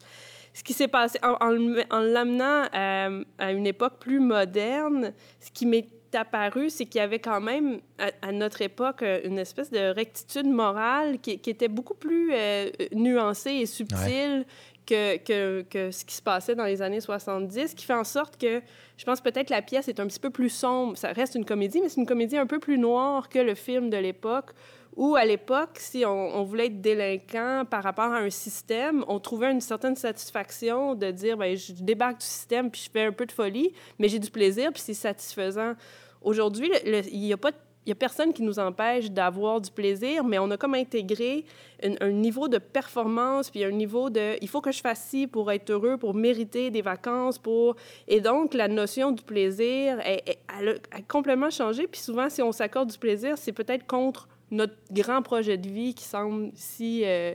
Ce qui s'est passé en, en le- en l'amenant euh, à une époque plus moderne, ce qui m'est apparu, c'est qu'il y avait quand même à, à notre époque une espèce de rectitude morale qui, qui était beaucoup plus euh, nuancée et subtile que, ce qui se passait dans les années 70, qui fait en sorte que je pense peut-être la pièce est un petit peu plus sombre. Ça reste une comédie, mais c'est une comédie un peu plus noire que le film de l'époque, où à l'époque, si on, voulait être délinquant par rapport à un système, on trouvait une certaine satisfaction de dire, ben je débarque du système, puis je fais un peu de folie, mais j'ai du plaisir, puis c'est satisfaisant. Aujourd'hui, il n'y a pas de n'y a personne qui nous empêche d'avoir du plaisir, mais on a comme intégré un, niveau de performance, puis un niveau de il faut que je fasse ci pour être heureux, pour mériter des vacances, pour. Et donc, la notion du plaisir, elle, elle- elle a complètement changé. Puis souvent, si on s'accorde du plaisir, c'est peut-être contre notre grand projet de vie qui semble si, euh,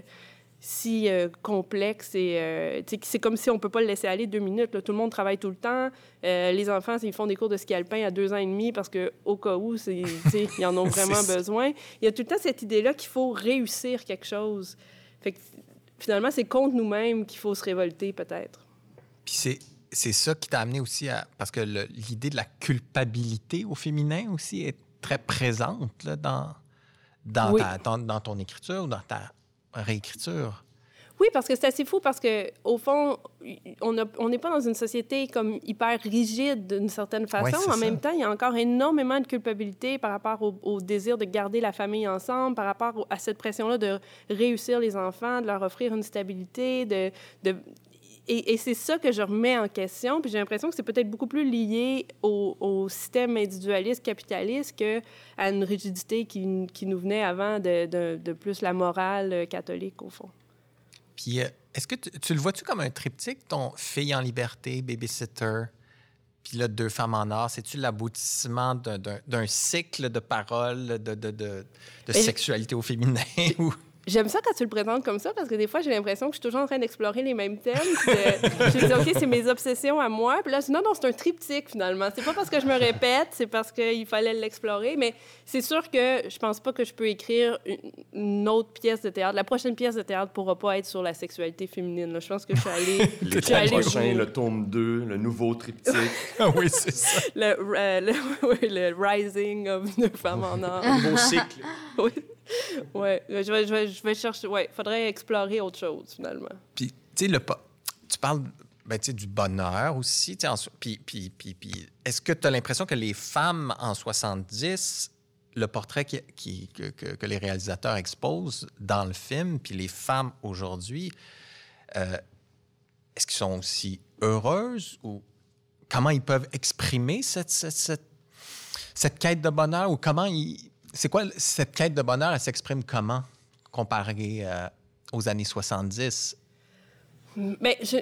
si euh, complexe et euh, c'est comme si on peut pas le laisser aller deux minutes. là. Tout le monde travaille tout le temps. Euh, les enfants, ils font des cours de ski alpin à deux ans et demi parce que au cas où, (laughs) ils en ont vraiment besoin. Il y a tout le temps cette idée-là qu'il faut réussir quelque chose. Fait que, finalement, c'est contre nous-mêmes qu'il faut se révolter, peut-être. Puis c'est, c'est ça qui t'a amené aussi à. Parce que l'idée de la culpabilité au féminin aussi est très présente là, dans, dans, Oui. ta- dans, dans ton écriture ou dans ta réécriture. Oui, parce que c'est assez fou parce que au fond, on n'est pas dans une société comme hyper rigide d'une certaine façon. En ça. même temps, il y a encore énormément de culpabilité par rapport au, au désir de garder la famille ensemble, par rapport au- à cette pression-là de réussir les enfants, de leur offrir une stabilité, de, de- et, et c'est ça que je remets en question. Puis j'ai l'impression que c'est peut-être beaucoup plus lié au, au système individualiste capitaliste que à une rigidité qui, qui nous venait avant de, de- de plus la morale euh, catholique au fond. Puis euh, est-ce que tu, tu le vois-tu comme un triptyque, ton fille en liberté, babysitter, puis là, deux femmes en or? C'est-tu l'aboutissement d'un- cycle de paroles, de, de, de, de Mais- sexualité au féminin? (laughs) ou- J'aime ça quand tu le présentes comme ça parce que des fois, j'ai l'impression que je suis toujours en train d'explorer les mêmes thèmes. de- je me dis, OK, c'est mes obsessions à moi. Puis là, je dis, non, non, c'est un triptyque finalement. C'est pas parce que je me répète, c'est parce qu'il fallait l'explorer. Mais c'est sûr que je pense pas que je peux écrire une, une autre pièce de théâtre. La prochaine pièce de théâtre pourra pas être sur la sexualité féminine. là. Je pense que je suis allée. (laughs) je suis allée prochain, le tome 2, le nouveau triptyque. (laughs) Ah oui, c'est ça. le, euh, le, (laughs) oui, le Rising of the Femmes en or. Beau cycle. oui. (laughs) Ouais, je vais, je vais, je vais chercher. Ouais, faudrait explorer autre chose finalement. Puis, tu sais, le po- tu parles ben, du bonheur aussi. Puis, puis, puis, puis est-ce que tu as l'impression que les femmes en 70, le portrait qui, qui- que les réalisateurs exposent dans le film, puis les femmes aujourd'hui, euh, est-ce qu'ils sont aussi heureuses ou comment ils peuvent exprimer cette, cette, cette, cette quête de bonheur ou comment ils. C'est quoi cette quête de bonheur? Elle s'exprime comment comparée euh, aux années 70? Mais je,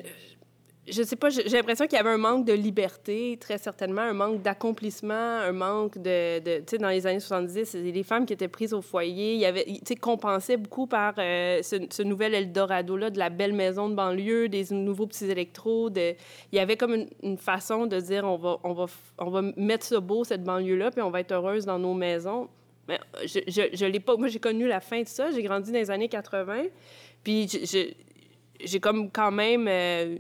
je sais pas, j'ai l'impression qu'il y avait un manque de liberté, très certainement, un manque d'accomplissement, un manque de. tu sais, dans les années 70, c'était les femmes qui étaient prises au foyer. Il y avait, tu sais, beaucoup par euh, ce, ce nouvel Eldorado-là de la belle maison de banlieue, des nouveaux petits électros. Il y avait comme une, façon de dire on va, on, va, on va mettre ça beau, cette banlieue-là, puis on va être heureuse dans nos maisons. Mais je, je, je l'ai pas. Moi, j'ai connu la fin de ça. J'ai grandi dans les années 80. Puis j'ai comme quand même. euh,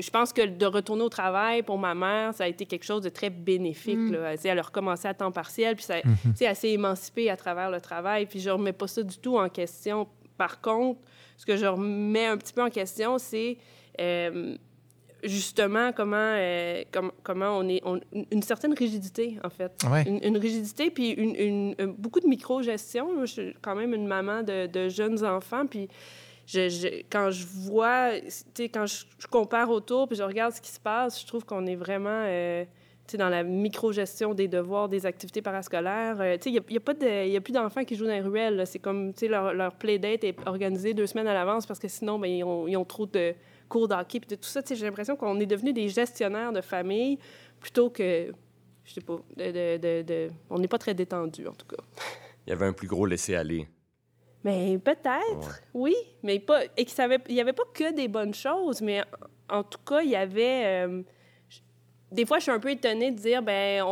je pense que de retourner au travail pour ma mère, ça a été quelque chose de très bénéfique. là. Tu sais, Elle a recommencé à temps partiel, puis ça, tu sais, elle s'est émancipée à travers le travail. Puis je remets pas ça du tout en question. Par contre, ce que je remets un petit peu en question, c'est euh, justement comment, euh, com- comment on est. on- une certaine rigidité, en fait. Ouais. Une, une rigidité, puis une, une- euh, beaucoup de micro-gestion. Moi, Je suis quand même une maman de, de jeunes enfants, puis je, je- quand je vois, tu sais, quand je, je compare autour, puis je regarde ce qui se passe, je trouve qu'on est vraiment, euh, tu sais, dans la micro-gestion des devoirs, des activités parascolaires. Euh, tu sais, il n'y a, y a pas de- il y a plus d'enfants qui jouent dans les ruelles. C'est comme, tu sais, leur, leur playdate est organisé deux semaines à l'avance parce que sinon, ben, ils, ont, ils ont trop de cours d'hockey, puis de tout ça. J'ai l'impression qu'on est devenus des gestionnaires de famille plutôt que, je sais pas, de, de- on n'est pas très détendu en tout cas. Il y avait un plus gros laisser-aller. Mais peut-être, oui, mais pas. Et qu'il n'y avait pas que des bonnes choses, mais en, en tout cas, il y avait. euh, des fois, je suis un peu étonnée de dire, ben,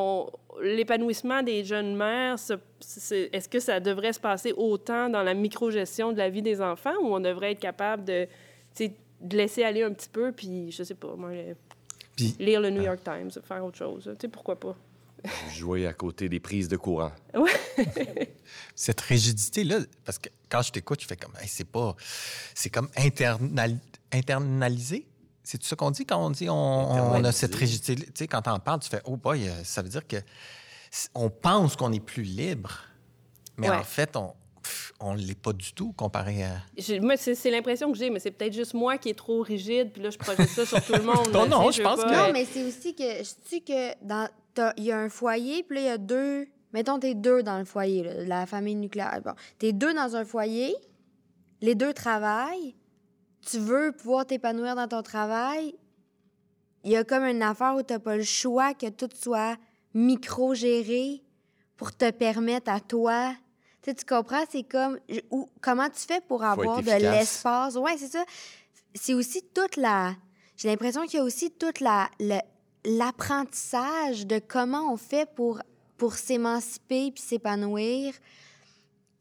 l'épanouissement des jeunes mères, est-ce que ça devrait se passer autant dans la micro-gestion de la vie des enfants ou on devrait être capable de, tu sais, de laisser aller un petit peu, puis je sais pas, moi, euh, Puis- lire le New York Times, faire autre chose. Tu sais, pourquoi pas? (laughs) Jouer à côté des prises de courant. (laughs) cette rigidité-là, parce que quand je t'écoute, je fais comme, Hey, c'est pas, c'est comme internal- internalisé? C'est ça qu'on dit quand on dit on, on a cette rigidité. Tu sais, quand t'en parles, tu fais, oh boy, euh, ça veut dire que on pense qu'on est plus libre, mais Ouais. en fait, on on l'est pas du tout comparé à. Moi, c'est c'est l'impression que j'ai, mais c'est peut-être juste moi qui est trop rigide, puis là, je projette ça sur tout le monde. (laughs) Non, là, non, je pense pas, que- Non, mais c'est aussi que, je sais que dans, t'as- il y a un foyer, puis là, il y a deux, mettons, t'es deux dans le foyer, là, la famille nucléaire. Bon, t'es deux dans un foyer, les deux travaillent, tu veux pouvoir t'épanouir dans ton travail, il y a comme une affaire où t'as pas le choix que tout soit micro-géré pour te permettre à toi. Tu sais, tu comprends? C'est comme. ou- comment tu fais pour avoir de l'espace? Ouais, c'est ça. C'est aussi toute la. J'ai l'impression qu'il y a aussi toute la. l'apprentissage de comment on fait pour, pour s'émanciper puis s'épanouir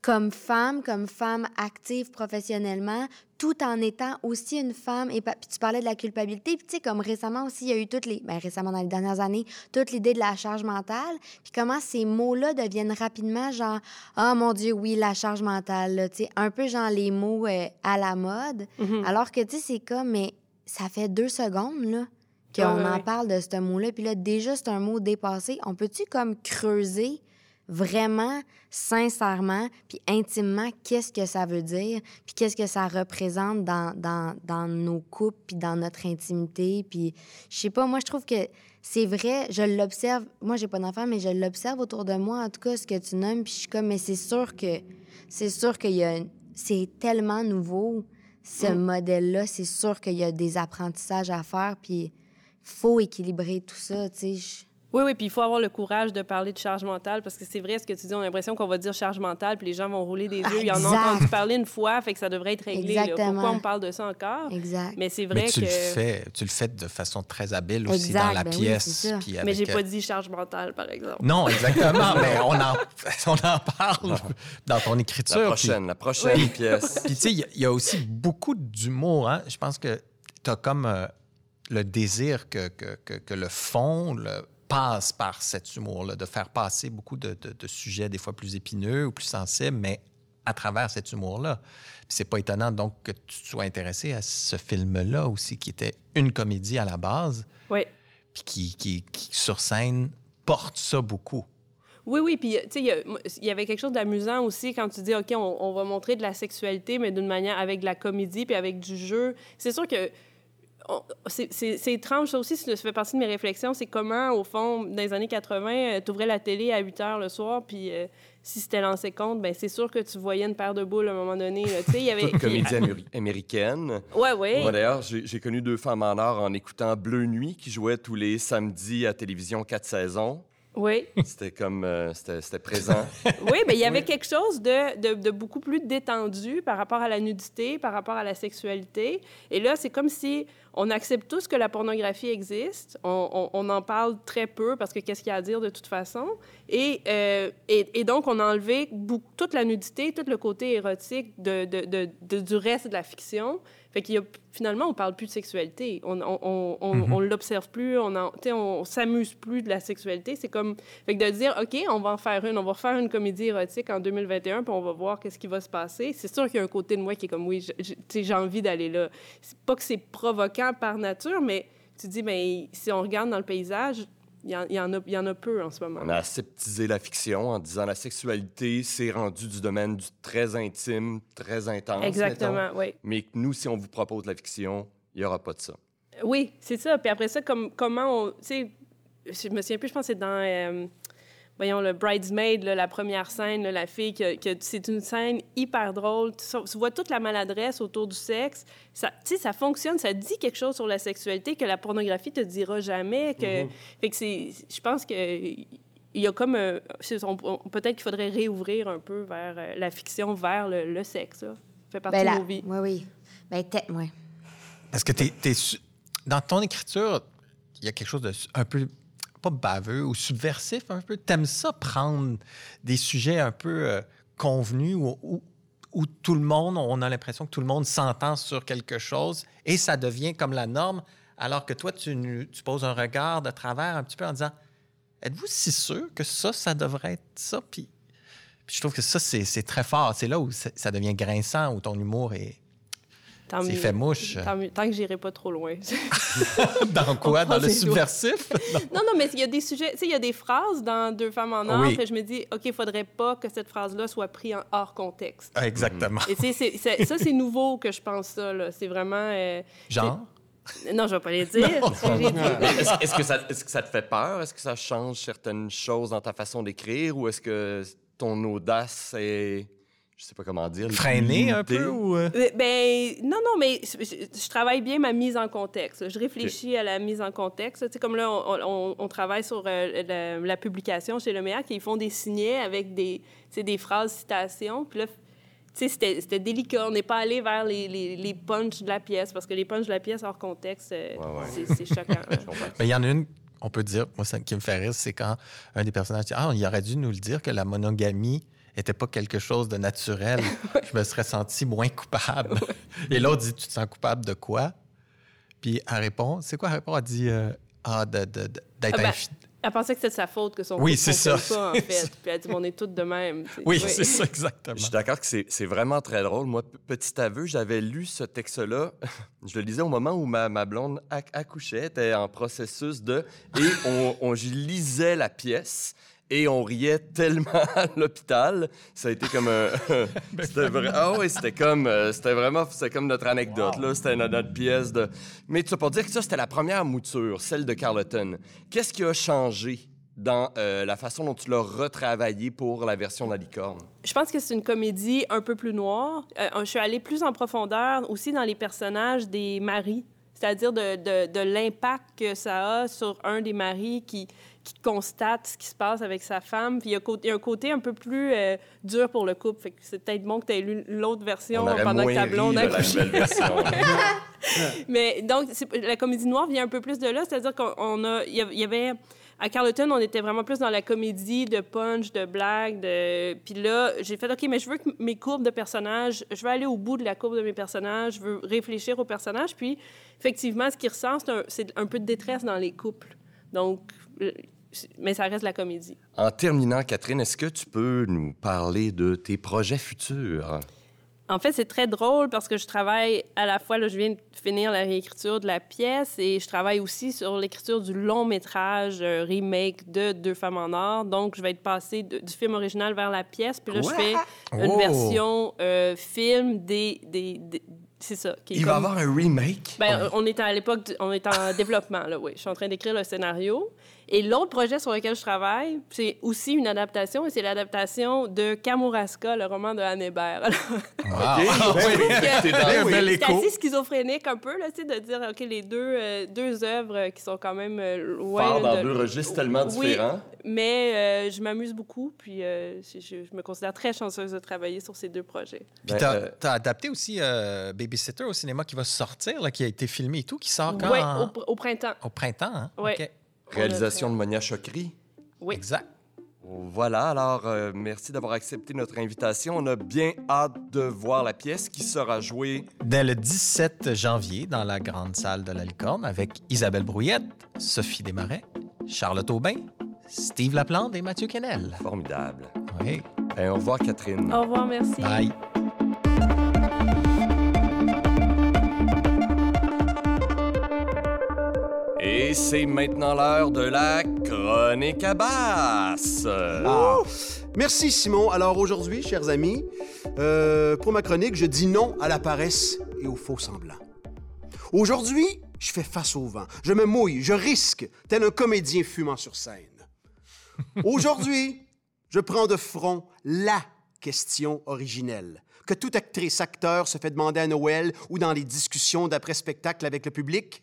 comme femme, comme femme active professionnellement, tout en étant aussi une femme. Et puis tu parlais de la culpabilité, puis tu sais, comme récemment aussi, il y a eu toutes les, ben récemment dans les dernières années, toute l'idée de la charge mentale, puis comment ces mots-là deviennent rapidement genre, ah mon Dieu, oui, la charge mentale, là, tu sais, un peu genre les mots euh, à la mode, Mhm. alors que tu sais, c'est comme, mais ça fait deux secondes, là. Qu'on Ouais, ouais, en ouais. parle de ce mot-là. Puis là, déjà, c'est un mot dépassé. On peut-tu comme creuser vraiment, sincèrement, puis intimement, qu'est-ce que ça veut dire, puis qu'est-ce que ça représente dans, dans, dans nos couples, puis dans notre intimité, puis je sais pas, moi, je trouve que c'est vrai, je l'observe, moi, j'ai pas d'enfant, mais je l'observe autour de moi, en tout cas, ce que tu nommes, puis je suis comme, mais c'est sûr que, c'est sûr qu'il y a, c'est tellement nouveau, ce modèle-là, c'est sûr qu'il y a des apprentissages à faire, puis faut équilibrer tout ça, tu sais. Oui, oui, puis il faut avoir le courage de parler de charge mentale parce que c'est vrai ce que tu dis, on a l'impression qu'on va dire charge mentale puis les gens vont rouler des yeux. Ils en ont entendu parler une fois, fait que ça devrait être réglé. là. Pourquoi on parle de ça encore? Exact. Mais c'est vrai Mais tu que... le fais, tu le fais de façon très habile aussi Exact, dans la ben oui, pièce. ça. puis Mais avec, j'ai euh, pas dit charge mentale, par exemple. Non, exactement, (laughs) mais on en, (laughs) on en parle dans ton écriture. La puis- prochaine, la prochaine pièce. (laughs) Puis, tu sais, il y a- il y, a aussi beaucoup d'humour. Hein? Je pense que tu as comme euh, le désir que, que, que, que le fond le, passe par cet humour-là, de faire passer beaucoup de, de- de sujets des fois plus épineux ou plus sensibles, mais à travers cet humour-là. C'est pas étonnant donc que tu sois intéressé à ce film-là aussi, qui était une comédie à la base, Oui. puis qui, qui, qui, sur scène, porte ça beaucoup. Oui, oui, puis tu sais, il y avait quelque chose d'amusant aussi quand tu dis, OK, on, on va montrer de la sexualité, mais d'une manière avec de la comédie puis avec du jeu. C'est sûr que c'est- étrange, ça aussi, ça fait partie de mes réflexions, c'est comment, au fond, dans les années 80, tu ouvrais la télé à 8 heures le soir, puis euh, si c'était lancé compte, ben c'est sûr que tu voyais une paire de boules à un moment donné. Tu sais, il y avait... (laughs) Comédie améri- américaine. Ouais, ouais. Moi, d'ailleurs, j'ai connu deux femmes en or en écoutant Bleu Nuit, qui jouait tous les samedis à télévision quatre saisons. Oui. C'était comme... euh, C'était présent. (laughs) Oui, mais il y avait quelque chose de, de, de beaucoup plus détendu par rapport à la nudité, par rapport à la sexualité. Et là, c'est comme si on accepte tous que la pornographie existe. On, on- on en parle très peu parce que qu'est-ce qu'il y a à dire de toute façon. Et, euh, et, et donc, on a enlevé beaucoup- toute la nudité, tout le côté érotique de, de, de- de- du reste de la fiction. Fait qu'il y a, finalement, on parle plus de sexualité. On, on, on, on l'observe plus, on, en- on, s'amuse plus de la sexualité. C'est comme... Fait que de dire, OK, on va en faire une, on va refaire une comédie érotique en 2021, puis on va voir qu'est-ce qui va se passer. C'est sûr qu'il y a un côté de moi qui est comme, oui, j'ai envie d'aller là. C'est pas que c'est provoquant par nature, mais tu dis, mais si on regarde dans le paysage, il y, en- il y en a, il y en a peu en ce moment. On a aseptisé la fiction en disant la sexualité, c'est rendu du domaine du très intime, très intense. mettons. Exactement, oui. Mais que nous, si on vous propose la fiction, il n'y aura pas de ça. Oui, c'est ça. Puis après ça, comme, comment on. Tu sais, je me souviens plus, je pense que c'est dans. euh, voyons, le Bridesmaid, là, la première scène, là, la fille, que, que c'est une scène hyper drôle. Tu, vois toute la maladresse autour du sexe. Ça, tu sais, ça fonctionne, ça dit quelque chose sur la sexualité que la pornographie te dira jamais. Que, Fait que c'est. Je pense que. Il y a comme. Peut-être qu'il faudrait réouvrir un peu vers euh, la fiction, vers le, le sexe. Ça fait partie Ben de nos vies. oui, oui. Ben, t'es- ouais. Parce que t'es, dans ton écriture, il y a quelque chose de un peu, pas baveux ou subversif un peu. T'aimes ça prendre des sujets un peu euh, convenus où, où- où tout le monde, on a l'impression que tout le monde s'entend sur quelque chose et ça devient comme la norme, alors que toi, tu, tu poses un regard de travers un petit peu en disant Êtes-vous si sûr que ça, ça devrait être ça? Puis, puis je trouve que ça, c'est, très fort. C'est là où ça devient grinçant, où ton humour est. Tant c'est fait mouche. Tant, mieux. Tant que j'irai pas trop loin. (laughs) Dans quoi? Dans le subversif? (laughs) Non, non, mais il y a des sujets, tu sais, il y a des phrases dans Deux femmes en or, Oui. je me dis, OK, il faudrait pas que cette phrase-là soit prise en hors contexte. Ah, Exactement. Et tu sais, ça, c'est nouveau que je pense ça, là. C'est vraiment... euh, Genre? Non, je vais pas les dire. Est-ce est-ce que, ça- est-ce que ça te fait peur? Est-ce que ça change certaines choses dans ta façon d'écrire? Ou est-ce que ton audace est, je sais pas comment dire. Freiner un peu ou. euh? Euh, Ben, non, non, mais je, travaille bien ma mise en contexte. Je réfléchis à la mise en contexte. Tu sais, comme là, on, on- on travaille sur euh, la, la publication chez Le Méac et ils font des signets avec des, tu sais, des phrases, citations. Puis là, tu sais, c'était c'était délicat. On n'est pas allé vers les, les, les punchs de la pièce parce que les punchs de la pièce hors contexte, Ouais, ouais. c'est- choquant. (laughs) Ben, Il y en a une, on peut dire, moi, ça qui me fait rire, c'est quand un des personnages dit Ah, il aurait dû nous le dire que la monogamie n'était pas quelque chose de naturel. (laughs) Je me serais senti moins coupable. (laughs) Et l'autre dit Tu te sens coupable de quoi? Puis elle répond C'est quoi elle répond? Elle dit euh, Ah, de- de- de- d'être Ah ben, Elle pensait que c'était de sa faute que son Oui, couple c'est ça. pas, en (laughs) fait. Puis elle dit, on est toutes de même. Oui, c'est ça, exactement. Je suis d'accord que c'est c'est vraiment très drôle. Moi, petit aveu, j'avais lu ce texte-là. Je le lisais au moment où ma, ma blonde acc- accouchait, était en processus de. Et on, on- je lisais la pièce. Et on riait tellement (laughs) à l'hôpital. Ça a été comme un. (laughs) c'était vrai. Ah oui, c'était comme. euh, C'était vraiment. C'était comme notre anecdote, là. C'était notre, notre pièce de. Mais tu vas pas dire que ça, c'était la première mouture, celle de Carleton. Qu'est-ce qui a changé dans euh, la façon dont tu l'as retravaillé pour la version de la licorne? Je pense que c'est une comédie un peu plus noire. Euh, je suis allée plus en profondeur aussi dans les personnages des maris, c'est-à-dire de, de- de l'impact que ça a sur un des maris qui, qui constate ce qui se passe avec sa femme. Puis il y a, cô- il y a un côté un peu plus euh, dur pour le couple. Fait que c'est peut-être bon que tu aies lu l'autre version pendant que ta blonde de a. (laughs) Mais donc, la comédie noire vient un peu plus de là, c'est-à-dire qu'on on a, il y avait, à Carleton, on était vraiment plus dans la comédie de punch, de blague, de, puis là, j'ai fait, ok, mais je veux que mes courbes de personnages, je veux aller au bout de la courbe de mes personnages, je veux réfléchir aux personnages, puis effectivement, ce qui ressort, c'est un, un peu de détresse dans les couples. Donc, euh, mais ça reste la comédie. En terminant, Catherine, est-ce que tu peux nous parler de tes projets futurs? En fait, c'est très drôle parce que je travaille à la fois, là, je viens de finir la réécriture de la pièce et je travaille aussi sur l'écriture du long métrage euh, remake de Deux femmes en or. Donc, je vais être passée de- du film original vers la pièce. Puis là, je fais une Oh! version euh, film des... des, des- c'est ça. Qui Il va y comme- avoir un remake? ben, on est à l'époque, du- on est en (laughs) développement, là, oui. Je suis en train d'écrire le scénario. Et l'autre projet sur lequel je travaille, c'est aussi une adaptation, et c'est l'adaptation de Kamouraska, le roman de Anne Hébert. (laughs) Alors, Wow. dans- Un oui. bel c'est assez schizophrénique un peu, là, de dire, OK, les deux, euh, deux œuvres qui sont quand même euh, loin. Dans de- deux registres tellement Oui, différents. mais euh, je m'amuse beaucoup, puis euh, je, me considère très chanceuse de travailler sur ces deux projets. Puis Ben, t'as euh, t'as adapté aussi euh, Babysitter au cinéma qui va sortir, là, qui a été filmé et tout, qui sort quand? Oui, au, pr- au printemps. au printemps, hein? OK. Réalisation de Monia Chokri. Oui. Exact. Voilà, alors euh, merci d'avoir accepté notre invitation. On a bien hâte de voir la pièce qui sera jouée. Dès le 17 janvier, dans la grande salle de la Licorne, avec Isabelle Brouillette, Sophie Desmarais, Charlotte Aubin, Steve Laplante et Mathieu Kennel. Formidable. Oui. Ben, au revoir, Catherine. Au revoir, merci. Bye. C'est maintenant l'heure de la chronique à basse. Ah. Merci, Simon. Alors aujourd'hui, chers amis, euh, pour ma chronique, je dis non à la paresse et au faux semblant. Aujourd'hui, je fais face au vent. Je me mouille, je risque, tel un comédien fumant sur scène. (laughs) Aujourd'hui, je prends de front la question originelle que toute actrice, acteur se fait demander à Noël ou dans les discussions d'après-spectacle avec le public.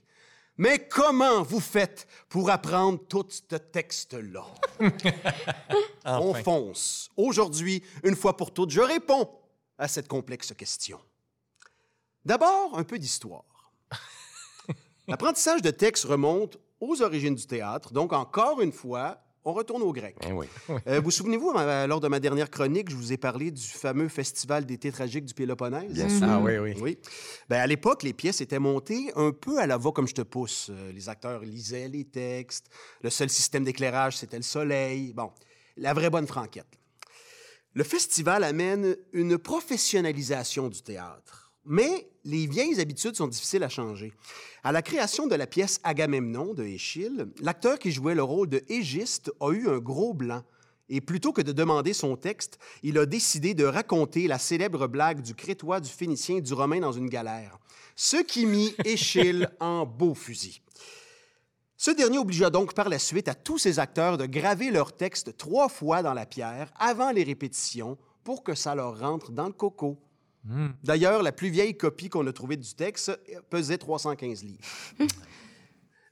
Mais comment vous faites pour apprendre tout ce texte-là? (laughs) On fonce. Aujourd'hui, une fois pour toutes, je réponds à cette complexe question. D'abord, un peu d'histoire. (laughs) L'apprentissage de texte remonte aux origines du théâtre, donc encore une fois, on retourne au grec. Ben oui. Euh, vous souvenez-vous, lors de ma dernière chronique, je vous ai parlé du fameux festival d'été tragique du Péloponnèse? Bien sûr. Ah oui, oui. Oui. Ben, à l'époque, les pièces étaient montées un peu à la voix comme je te pousse. Euh, les acteurs lisaient les textes. Le seul système d'éclairage, c'était le soleil. Bon, la vraie bonne franquette. Le festival amène une professionnalisation du théâtre. Mais les vieilles habitudes sont difficiles à changer. À la création de la pièce Agamemnon de Échille, l'acteur qui jouait le rôle de Égiste a eu un gros blanc. Et plutôt que de demander son texte, il a décidé de raconter la célèbre blague du Crétois, du Phénicien et du Romain dans une galère. Ce qui mit Échille (laughs) en beau fusil. Ce dernier obligea donc par la suite à tous ses acteurs de graver leur texte trois fois dans la pierre avant les répétitions pour que ça leur rentre dans le coco. D'ailleurs, la plus vieille copie qu'on a trouvée du texte pesait 315 livres. (laughs)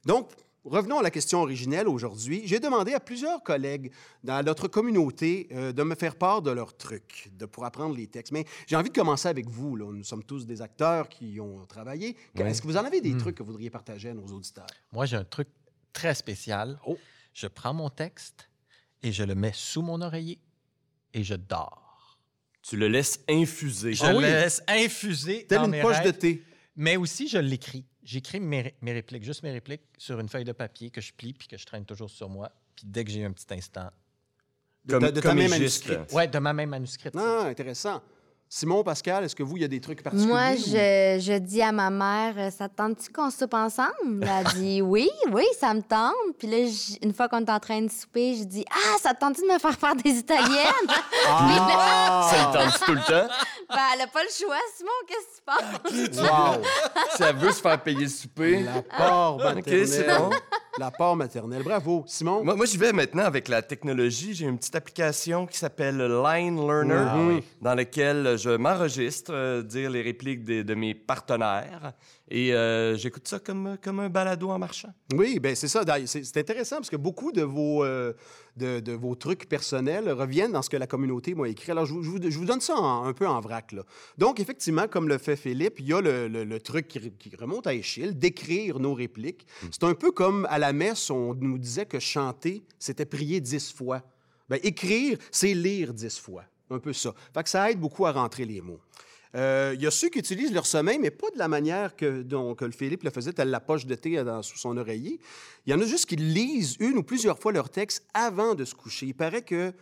Donc, revenons à la question originelle aujourd'hui. J'ai demandé à plusieurs collègues dans notre communauté euh, de me faire part de leurs trucs de, pour apprendre les textes. Mais j'ai envie de commencer avec vous. là. Nous sommes tous des acteurs qui ont travaillé. Est-ce que vous en avez des trucs que vous voudriez partager à nos auditeurs? Moi, j'ai un truc très spécial. Oh. Je prends mon texte et je le mets sous mon oreiller et je dors. Tu le laisses infuser. Je Ah le oui? laisse infuser Telle dans une mes poche de thé. Mais aussi, je l'écris. J'écris mes, mes répliques, juste mes répliques, sur une feuille de papier que je plie puis que je traîne toujours sur moi. Puis dès que j'ai un petit instant, De ta- de ta main manuscrite. ouais, de ma même manuscrite. Ah, intéressant. Simon, Pascal, est-ce que vous, il y a des trucs particuliers? Moi, ou- je, je dis à ma mère, euh, ça te tente-tu qu'on soupe ensemble? Elle dit (laughs) oui, oui, ça me tente. Puis là, une fois qu'on est en train de souper, je dis ah, ça te tente-tu de me faire faire des italiennes? (laughs) Ah! Ça le tente tout le temps? ben, elle a pas le choix, Simon, qu'est-ce que tu penses? Wow! Si elle veut se faire payer le souper. L'apport maternel. c'est bon. L'apport maternel. Bravo. Simon? Moi, moi, j'y vais maintenant avec la technologie. J'ai une petite application qui s'appelle Line Learner, dans laquelle je m'enregistre, euh, dire les répliques de, de mes partenaires. Et euh, j'écoute ça comme, comme un balado en marchant. Oui, ben c'est ça. C'est intéressant parce que beaucoup de vos, euh, de, de vos trucs personnels reviennent dans ce que la communauté m'a écrit. Alors, je vous, je vous- je vous donne ça en- un peu en vrac. Là. Donc, effectivement, comme le fait Philippe, il y a le, le- le truc qui, re- qui remonte à Échille, d'écrire nos répliques. C'est un peu comme à la messe, on nous disait que chanter, c'était prier dix fois. Ben, écrire, c'est lire dix fois. Un peu ça. Fait que ça aide beaucoup à rentrer les mots. Euh, Il y a ceux qui utilisent leur sommeil, mais pas de la manière que, dont, le Philippe le faisait, telle la poche de thé dans, sous son oreiller. Il y en a juste qui lisent une ou plusieurs fois leur texte avant de se coucher. Il paraît que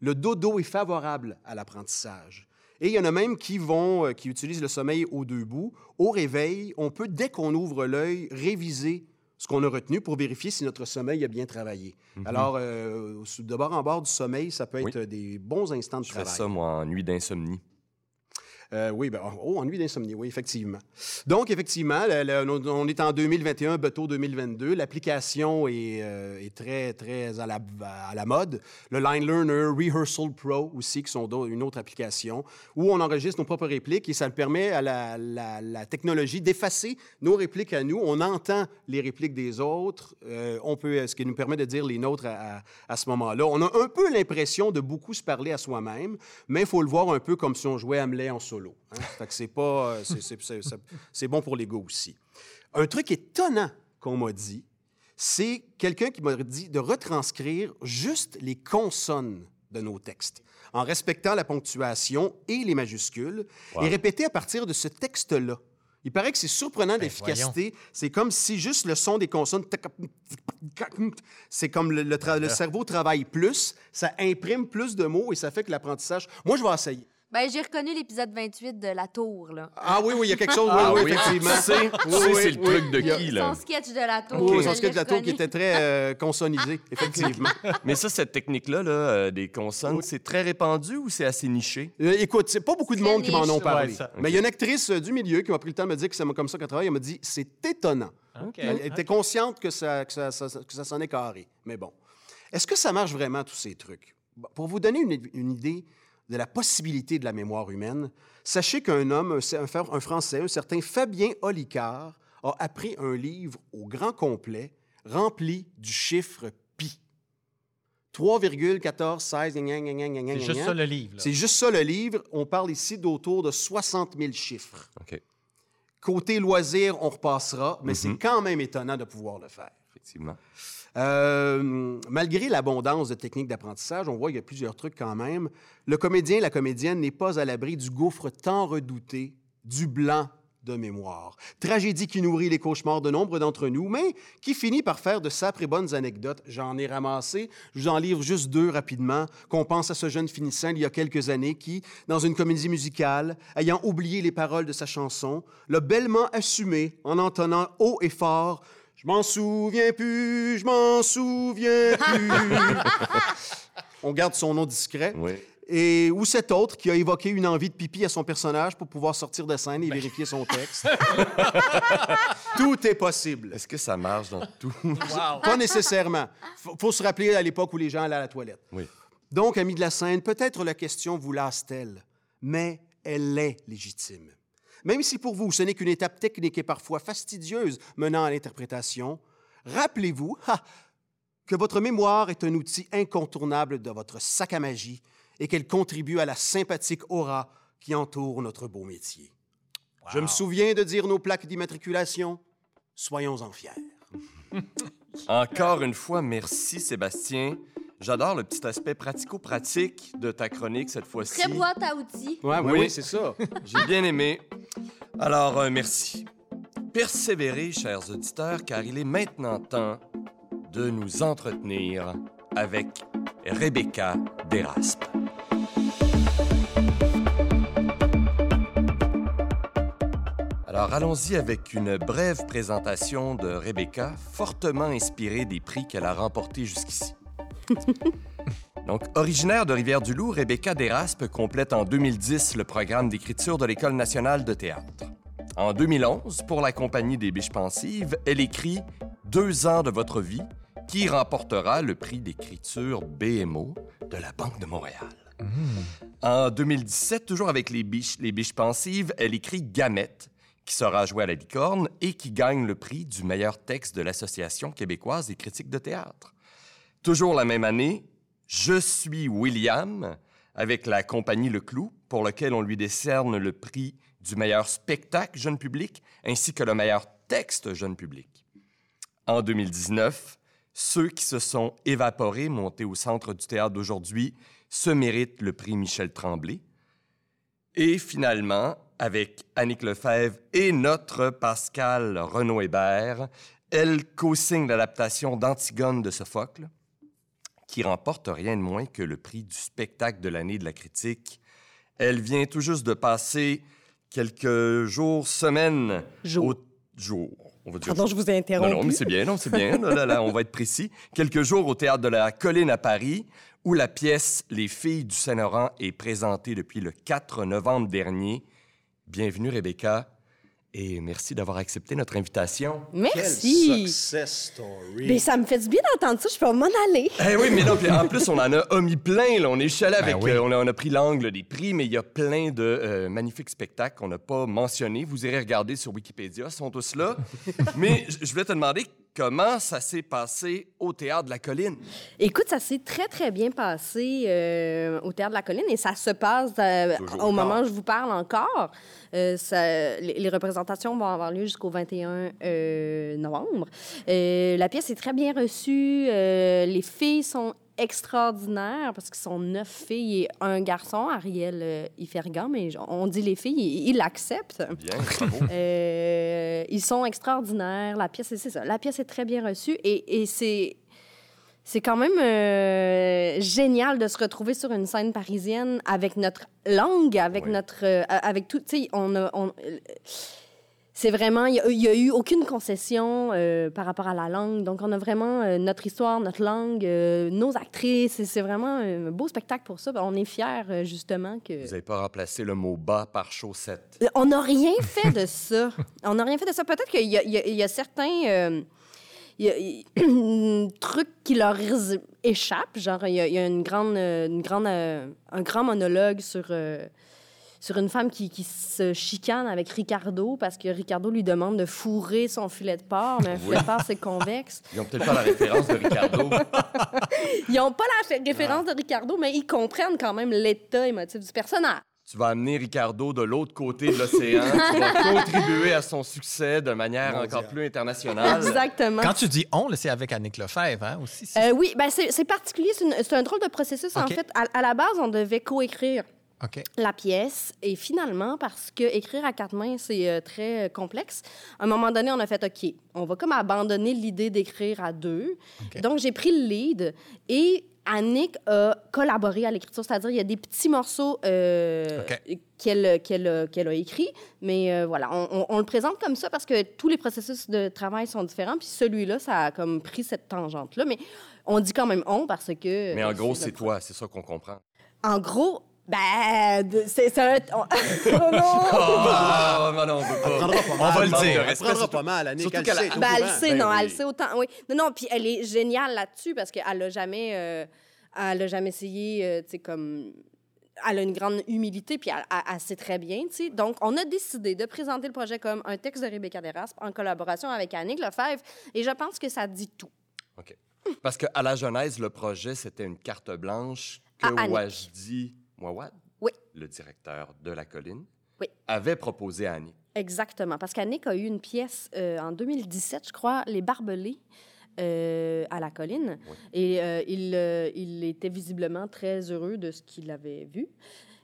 le dodo est favorable à l'apprentissage. Et il y en a même qui vont, euh, qui utilisent le sommeil aux deux bouts. Au réveil, on peut, dès qu'on ouvre l'œil, réviser ce qu'on a retenu pour vérifier si notre sommeil a bien travaillé. Alors, euh, de bord en bord du sommeil, ça peut être Oui. des bons instants de Je fais travail. ça, moi, en nuit d'insomnie. Euh, oui, ben, oh, ennui d'insomnie, oui, effectivement. Donc, effectivement, on- est en 2021, bateau 2022. L'application est, euh, est très, très à la, mode. Le Line Learner, Rehearsal Pro aussi, qui sont une autre application, où on enregistre nos propres répliques et ça permet à la technologie d'effacer nos répliques à nous. On entend les répliques des autres, euh, on peut, ce qui nous permet de dire les nôtres à, à- à ce moment-là. On a un peu l'impression de beaucoup se parler à soi-même, mais il faut le voir un peu comme si on jouait Hamlet en solo. Hein. Fait que c'est pas, euh, c'est- bon pour l'ego aussi. Un truc étonnant qu'on m'a dit, c'est quelqu'un qui m'a dit de retranscrire juste les consonnes de nos textes, en respectant la ponctuation et les majuscules, et répéter à partir de ce texte-là. Il paraît que c'est surprenant d'efficacité. C'est comme si juste le son des consonnes, c'est comme le, le tra- le (laughs) cerveau travaille plus, ça imprime plus de mots et ça fait que l'apprentissage. Moi, je vais essayer. Ben, j'ai reconnu l'épisode 28 de La Tour, là. Ah oui, oui, il y a quelque chose, oui, Ah oui, oui, effectivement. tu sais, tu Oui, sais, oui, c'est le oui. truc de qui, là? Son sketch de La Tour. Oui, son sketch de la tour qui était très euh, consonnisé, (laughs) effectivement. Mais ça, cette technique-là, là, euh, des consonnes, c'est très répandu ou c'est assez niché? Euh, écoute, c'est pas beaucoup de monde qui m'en ont parlé. Ouais, Mais il y a une actrice euh, du milieu qui m'a pris le temps de me dire que c'est comme ça qu'elle travaille. Elle m'a dit c'est étonnant. Elle était consciente que ça, que ça, ça- que ça sonnait carré. Mais bon. Est-ce que ça marche vraiment, tous ces trucs? Pour vous donner une, une idée de la possibilité de la mémoire humaine, sachez qu'un homme, un, un Fa- un Français, un certain Fabien Olicard, a appris un livre au grand complet rempli du chiffre pi. 3,1416. gna, gna, gna, gna, gna, C'est juste ça le livre. C'est juste ça le livre. On parle ici d'autour de 60 000 chiffres. OK, Côté loisir, on repassera, mais c'est Mhm. quand même étonnant de pouvoir le faire. effectivement. Euh, malgré l'abondance de techniques d'apprentissage, on voit qu'il y a plusieurs trucs quand même. Le comédien, la comédienne n'est pas à l'abri du gouffre tant redouté du blanc de mémoire. Tragédie qui nourrit les cauchemars de nombre d'entre nous, mais qui finit par faire de sacrées et bonnes anecdotes. J'en ai ramassé. Je vous en livre juste deux rapidement. Qu'on pense à ce jeune finissant il y a quelques années qui, dans une comédie musicale, ayant oublié les paroles de sa chanson, l'a bellement assumé en entonnant haut et fort Je m'en souviens plus, je m'en souviens plus. (laughs) On garde son nom discret. Oui. Et ou cet autre qui a évoqué une envie de pipi à son personnage pour pouvoir sortir de scène et vérifier son texte? (laughs) Tout est possible. Est-ce que ça marche dans tout? Wow. Pas nécessairement. Faut, faut se rappeler à l'époque où les gens allaient à la toilette. oui. Donc, amis de la scène, peut-être la question vous lasse-t-elle, mais elle est légitime. Même si pour vous, ce n'est qu'une étape technique et parfois fastidieuse menant à l'interprétation, rappelez-vous ha, que votre mémoire est un outil incontournable de votre sac à magie et qu'elle contribue à la sympathique aura qui entoure notre beau métier. Je me souviens de dire nos plaques d'immatriculation. Soyons-en fiers. (laughs) Encore une fois, merci Sébastien. J'adore le petit aspect pratico-pratique de ta chronique cette fois-ci. Très boîte à outils. Ouais, Oui. oui, c'est ça. (laughs) J'ai bien aimé. Alors, euh, merci. Persévérez, chers auditeurs, car il est maintenant temps de nous entretenir avec Rebecca Deraspe. Alors, allons-y avec une brève présentation de Rebecca, fortement inspirée des prix qu'elle a remportés jusqu'ici. (laughs) Donc, originaire de Rivière-du-Loup, Rebecca Deraspe complète en 2010 le programme d'écriture de l'École nationale de théâtre. En 2011, pour la compagnie des Biches Pensives, elle écrit Deux ans de votre vie, qui remportera le prix d'écriture BMO de la Banque de Montréal. En 2017, toujours avec les Biches, les Biches Pensives, elle écrit Gamette, qui sera joué à la licorne et qui gagne le prix du meilleur texte de l'Association québécoise des critiques de théâtre. Toujours la même année, Je suis William avec la compagnie Le Clou, pour lequel on lui décerne le prix du meilleur spectacle jeune public ainsi que le meilleur texte jeune public. En 2019, ceux qui se sont évaporés, montés au centre du théâtre d'aujourd'hui, se méritent le prix Michel Tremblay. Et finalement, avec Annick Lefebvre et notre Pascal Renaud-Hébert, elle co-signe l'adaptation d'Antigone de Sophocle, qui remporte rien de moins que le prix du spectacle de l'année de la critique. Elle vient tout juste de passer quelques jours, semaines Jours. au jour. On va dire Pardon, je vous ai interrompu. non, non, mais c'est bien, non, c'est bien. (laughs) Là, là, là, on va être précis. Quelques jours au théâtre de la Colline à Paris, où la pièce Les filles du Saint-Laurent est présentée depuis le 4 novembre dernier. Bienvenue, Rebecca, et merci d'avoir accepté notre invitation. Merci. success story. Mais ça me fait du bien d'entendre ça. Je peux m'en aller. Eh oui, mais non, puis en plus, on en a omis plein. Là. On est chalé avec. oui. euh, on, a, on a pris l'angle des prix, mais il y a plein de euh, magnifiques spectacles qu'on n'a pas mentionnés. Vous irez regarder sur Wikipédia, ils sont tous là. (laughs) mais je je voulais te demander comment ça s'est passé au Théâtre de la Colline? Écoute, ça s'est très, très bien passé euh, au Théâtre de la Colline et ça se passe euh, au moment où je vous parle encore. Euh, ça- les, les représentations vont avoir lieu jusqu'au 21 euh, novembre. La pièce est très bien reçue. Les filles sont extraordinaires parce qu'ils sont neuf filles et un garçon, Ariel euh, Ifergan, mais on dit les filles, ils l'acceptent. Bien, bravo. (laughs) Euh, ils sont extraordinaires. La pièce, c'est ça. La pièce est très bien reçue et, et c'est. C'est quand même euh, génial de se retrouver sur une scène parisienne avec notre langue, avec Oui. notre, euh, avec tout. Tu sais, on a, on- c'est vraiment, il n'y a, eu aucune concession euh, par rapport à la langue. Donc, on a vraiment euh, notre histoire, notre langue, euh, nos actrices. C'est vraiment un beau spectacle pour ça. On est fiers, justement, que. Vous n'avez pas remplacé le mot bas par chaussette. On n'a rien fait de ça. (laughs) On n'a rien fait de ça. Peut-être qu'il y, a- y y certains il y a- qui leur échappent. Genre, il y a, il y a une grande, une grande, euh, un grand monologue sur, euh, sur une femme qui, qui se chicane avec Ricardo parce que Ricardo lui demande de fourrer son filet de porc, mais un filet de porc, c'est convexe. Ils n'ont peut-être pas la référence de Ricardo. (laughs) Ils n'ont pas la référence de Ricardo, mais ils comprennent quand même l'état émotif du personnage. Tu vas amener Ricardo de l'autre côté de l'océan. tu vas (laughs) contribuer à son succès de manière Mondial. encore plus internationale. Exactement. Quand tu dis on, c'est avec Annick Lefebvre, hein, aussi. Euh, oui, ben c'est particulier. C'est un drôle de processus. En fait, à, à la base, on devait coécrire La pièce. Et finalement, parce que écrire à quatre mains, c'est euh, très euh, complexe, à un moment donné, on a fait OK, on va comme abandonner l'idée d'écrire à deux. Donc, j'ai pris le lead et Annick a collaboré à l'écriture, c'est-à-dire il y a des petits morceaux euh, OK. qu'elle a- écrits, mais euh, voilà, on, on- on le présente comme ça parce que tous les processus de travail sont différents, puis celui-là, ça a comme pris cette tangente-là, mais on dit quand même on parce que... Mais en gros, c'est toi, c'est ça qu'on comprend. en gros, ben, c'est un. on- (laughs) oh non! Ah, non, non, on veut pas. On va le dire. respect, prendra pas mal, Annick. Surtout elle qu'elle a- elle Ben, elle sait, Ben non, oui. elle sait autant. Oui. Non, non, puis elle est géniale là-dessus parce qu'elle a jamais. euh, elle n'a jamais essayé, euh, tu sais, comme. Elle a une grande humilité, puis elle, elle- elle sait très bien, tu sais. Donc, on a décidé de présenter le projet comme un texte de Rebecca Deraspe en collaboration avec Annick Lefebvre, et je pense que ça dit tout. Parce qu'à la genèse, le projet, c'était une carte blanche que. Wajdi Mouawad, Oui. le directeur de La Colline, Oui. avait proposé à Annie. Exactement, parce qu'Annick a eu une pièce euh, en 2017, je crois, Les Barbelés. euh, à la colline. Oui. Et euh, il, il était visiblement très heureux de ce qu'il avait vu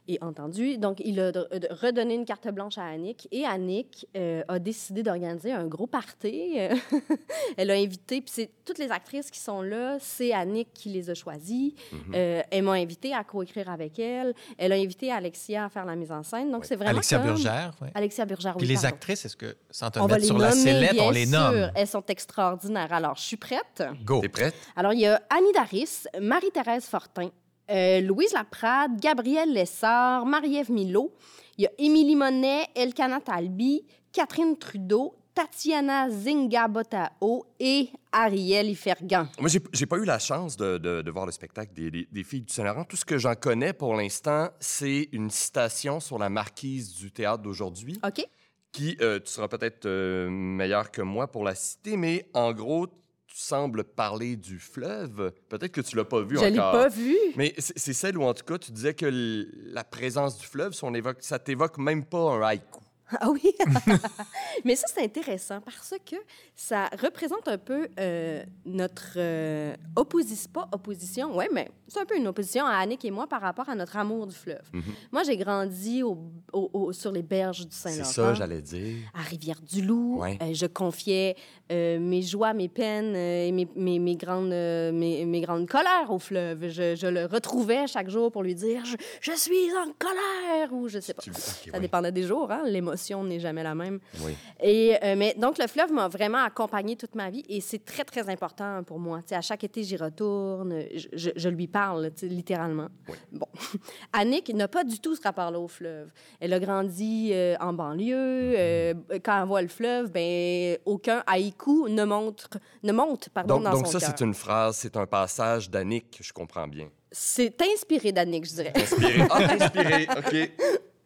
et entendu. Donc, il a redonné une carte blanche à Annick. Et Annick euh, a décidé d'organiser un gros party. Euh, (laughs) Elle a invité, puis c'est toutes les actrices qui sont là, c'est Annick qui les a choisies. Mhm. Euh, elle m'a invité à coécrire avec elle. Elle a invité Alexia à faire la mise en scène. Donc, c'est vraiment Alexia comme- Burgère, oui. Alexia Burgère, Puis oui, les pardon. actrices, est-ce que, sans te On va mettre les sur la nommer, sellette, on les sûr. nomme? Elles sont extraordinaires. Alors, je suis prête. Go. T'es prête? Alors, il y a Annie Daris, Marie-Thérèse Fortin, euh, Louise Laprade, Gabrielle Lessard, Marie-Ève Milot. Il y a Émilie Monet, Elkana Talbi, Catherine Trudeau, Tatiana Zingabotao et Ariel Ifergan. Moi, j'ai j'ai pas eu la chance de, de- de voir le spectacle des, des- des filles du Saint-Laurent. Tout ce que j'en connais pour l'instant, c'est une citation sur la marquise du théâtre d'aujourd'hui, OK? qui, euh, tu seras peut-être euh, meilleur que moi pour la citer, mais en gros, tu sembles parler du fleuve. Peut-être que tu l'as pas vu Je l'ai encore. pas vu. Mais c'est celle où, en tout cas, tu disais que la présence du fleuve, ça t'évoque même pas un haïku. (laughs) Ah oui? (laughs) Mais ça, c'est intéressant parce que ça représente un peu euh, notre euh, opposition, pas opposition, ouais, mais c'est un peu une opposition à Annick et moi par rapport à notre amour du fleuve. Mhm. Moi, j'ai grandi au- au- au- sur les berges du C'est Saint-Laurent. ça, j'allais dire. à Rivière-du-Loup. Ouais. Euh, je confiais mes joies, mes peines et mes, mes- mes grandes, mes, mes grandes colères au fleuve. Je, je le retrouvais chaque jour pour lui dire je, je suis en colère ou je sais pas. Ça dépendait des jours, hein? l'émotion n'est jamais la même. Oui. Et, euh, mais donc, le fleuve m'a vraiment accompagnée toute ma vie et c'est très, très important pour moi. Tu sais, à chaque été, j'y retourne, je, je- je lui parle, littéralement. Oui. Bon. (laughs) Annick n'a pas du tout ce rapport-là au fleuve. Elle a grandi euh, en banlieue. euh, quand elle voit le fleuve, ben, aucun haïku ne, montre, ne monte pardon, Donc, dans donc son ça, cœur. c'est une phrase, c'est un passage d'Annick, je comprends bien. C'est inspiré d'Annick, je dirais. Inspiré. Ah, inspiré, (laughs) OK.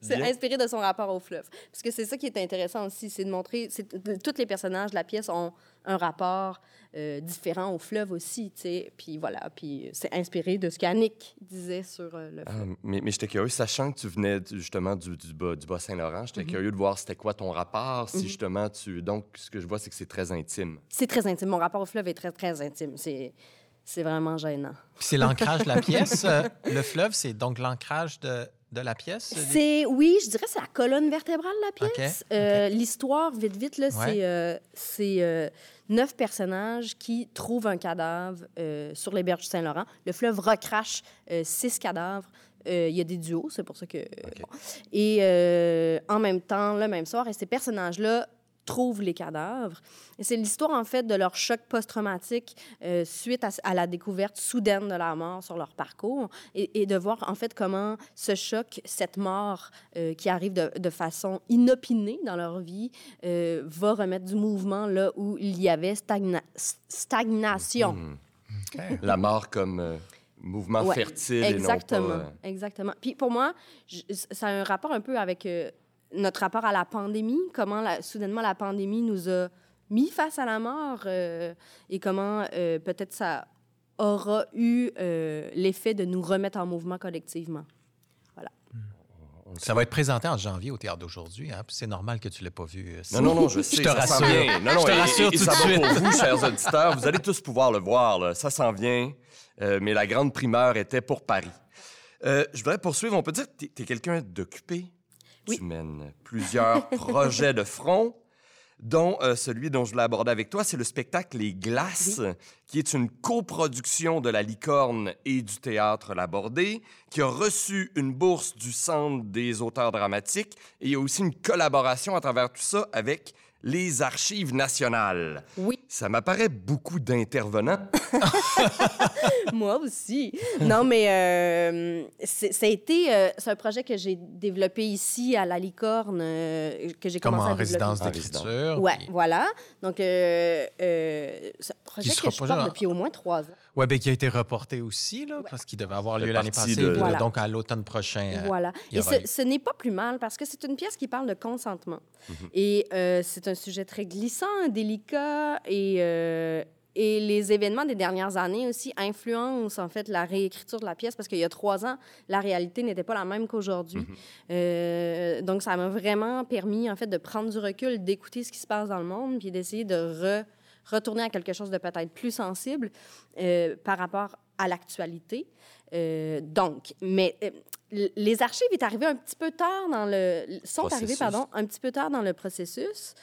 C'est inspiré de son rapport au fleuve. Parce que c'est ça qui est intéressant aussi, c'est de montrer... c'est- Tous les personnages de la pièce ont un rapport euh, différent au fleuve aussi, tu sais. Puis voilà, puis c'est inspiré de ce qu'Annick disait sur euh, le Ah, fleuve. mais mais j'étais curieux, sachant que tu venais justement du, du bas, du bas Saint-Laurent, j'étais curieux de voir c'était quoi ton rapport, si Mhm. justement tu... Donc, ce que je vois, c'est que c'est très intime. C'est très intime. Mon rapport au fleuve est très, très intime. C'est... C'est vraiment gênant. Puis c'est l'ancrage de la pièce. euh, le fleuve, c'est donc l'ancrage de, de la pièce? C'est, oui, je dirais c'est la colonne vertébrale de la pièce. Euh, L'histoire, vite, vite, là, Ouais. c'est, euh, c'est euh, neuf personnages qui trouvent un cadavre sur les berges du Saint-Laurent. Le fleuve recrache six cadavres. Il y a des duos, c'est pour ça que... bon. Et en même temps, le même soir, et ces personnages-là trouvent les cadavres. Et c'est l'histoire, en fait, de leur choc post-traumatique euh, suite à, à la découverte soudaine de la mort sur leur parcours et, et de voir, en fait, comment ce choc, cette mort euh, qui arrive de, de façon inopinée dans leur vie, euh, va remettre du mouvement là où il y avait stagna- stagnation. OK. La mort comme euh, mouvement Ouais, fertile Exactement, et non pas... exactement. Puis pour moi, je- ça a un rapport un peu avec euh, notre rapport à la pandémie, comment la- soudainement la pandémie nous a mis face à la mort euh, et comment euh, peut-être ça aura eu euh, l'effet de nous remettre en mouvement collectivement. Ça va être présenté en janvier au théâtre d'aujourd'hui. Hein? C'est normal que tu ne l'aies pas vu. euh, Non, non, non, je sais, te ça rassure. vient. Non, non, Je te et- rassure et, et tout ça de va suite. pour vous, chers auditeurs. Vous allez tous pouvoir le voir, là. ça s'en vient. Euh, mais la grande primeur était pour Paris. Euh, je voudrais poursuivre. On peut dire que tu es, quelqu'un d'occupé? Oui. Tu mènes plusieurs (laughs) projets de front, dont euh, celui dont je voulais aborder avec toi, c'est le spectacle Les Glaces, qui est une coproduction de La Licorne et du Théâtre Labordé, qui a reçu une bourse du Centre des auteurs dramatiques. Et il y a aussi une collaboration à travers tout ça avec les Archives nationales. Oui, Ça m'apparaît beaucoup d'intervenants. (laughs) moi aussi. Non, mais euh, c'est- ça a été, euh, c'est un projet que j'ai développé ici à la Licorne, euh, que j'ai Comme commencé en à développer. résidence En d'écriture. Ouais, puis- voilà. Donc, euh, euh, c'est un projet que je pas porte là. depuis au moins trois ans. Oui, bien, qui a été reporté aussi, là, parce qu'il devait avoir lieu l'année passée. de- Voilà. Donc, à l'automne prochain. euh, Voilà. Et ce, n'est pas plus mal parce que c'est une pièce qui parle de consentement. Mhm. Et euh, c'est un sujet très glissant, délicat et. euh, et les événements des dernières années aussi influencent en fait la réécriture de la pièce parce qu'il y a trois ans, la réalité n'était pas la même qu'aujourd'hui. Mhm. Euh, donc ça m'a vraiment permis en fait de prendre du recul, d'écouter ce qui se passe dans le monde, puis d'essayer de re- retourner à quelque chose de peut-être plus sensible euh, par rapport à l'actualité. Euh, donc, mais euh, les archives est arrivé un petit peu tard dans le sont arrivées pardon un petit peu tard dans le processus.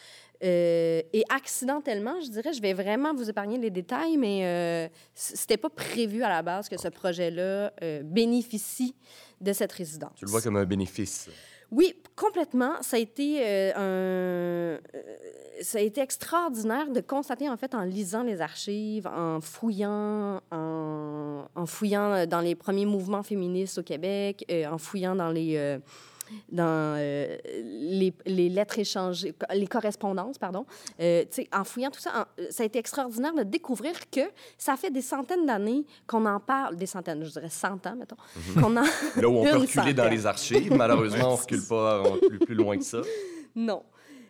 Euh, et accidentellement, je dirais, je vais vraiment vous épargner les détails, mais c'était pas prévu à la base que ce projet-là bénéficie de cette résidence. Tu le vois comme un bénéfice. Oui, complètement. Ça a été euh, un, euh, ça a été extraordinaire de constater en fait en lisant les archives, en fouillant, en, fouillant dans les premiers mouvements féministes au Québec, euh, en fouillant dans les euh, dans euh, les, les lettres échangées, les correspondances, pardon. Euh, en fouillant tout ça, en- ça a été extraordinaire de découvrir que ça fait des centaines d'années qu'on en parle, des centaines, je dirais cent ans, mettons, qu'on en... (laughs) Là où on peut reculer dans les archives, malheureusement, on recule pas on recule plus loin que ça. (laughs) Non.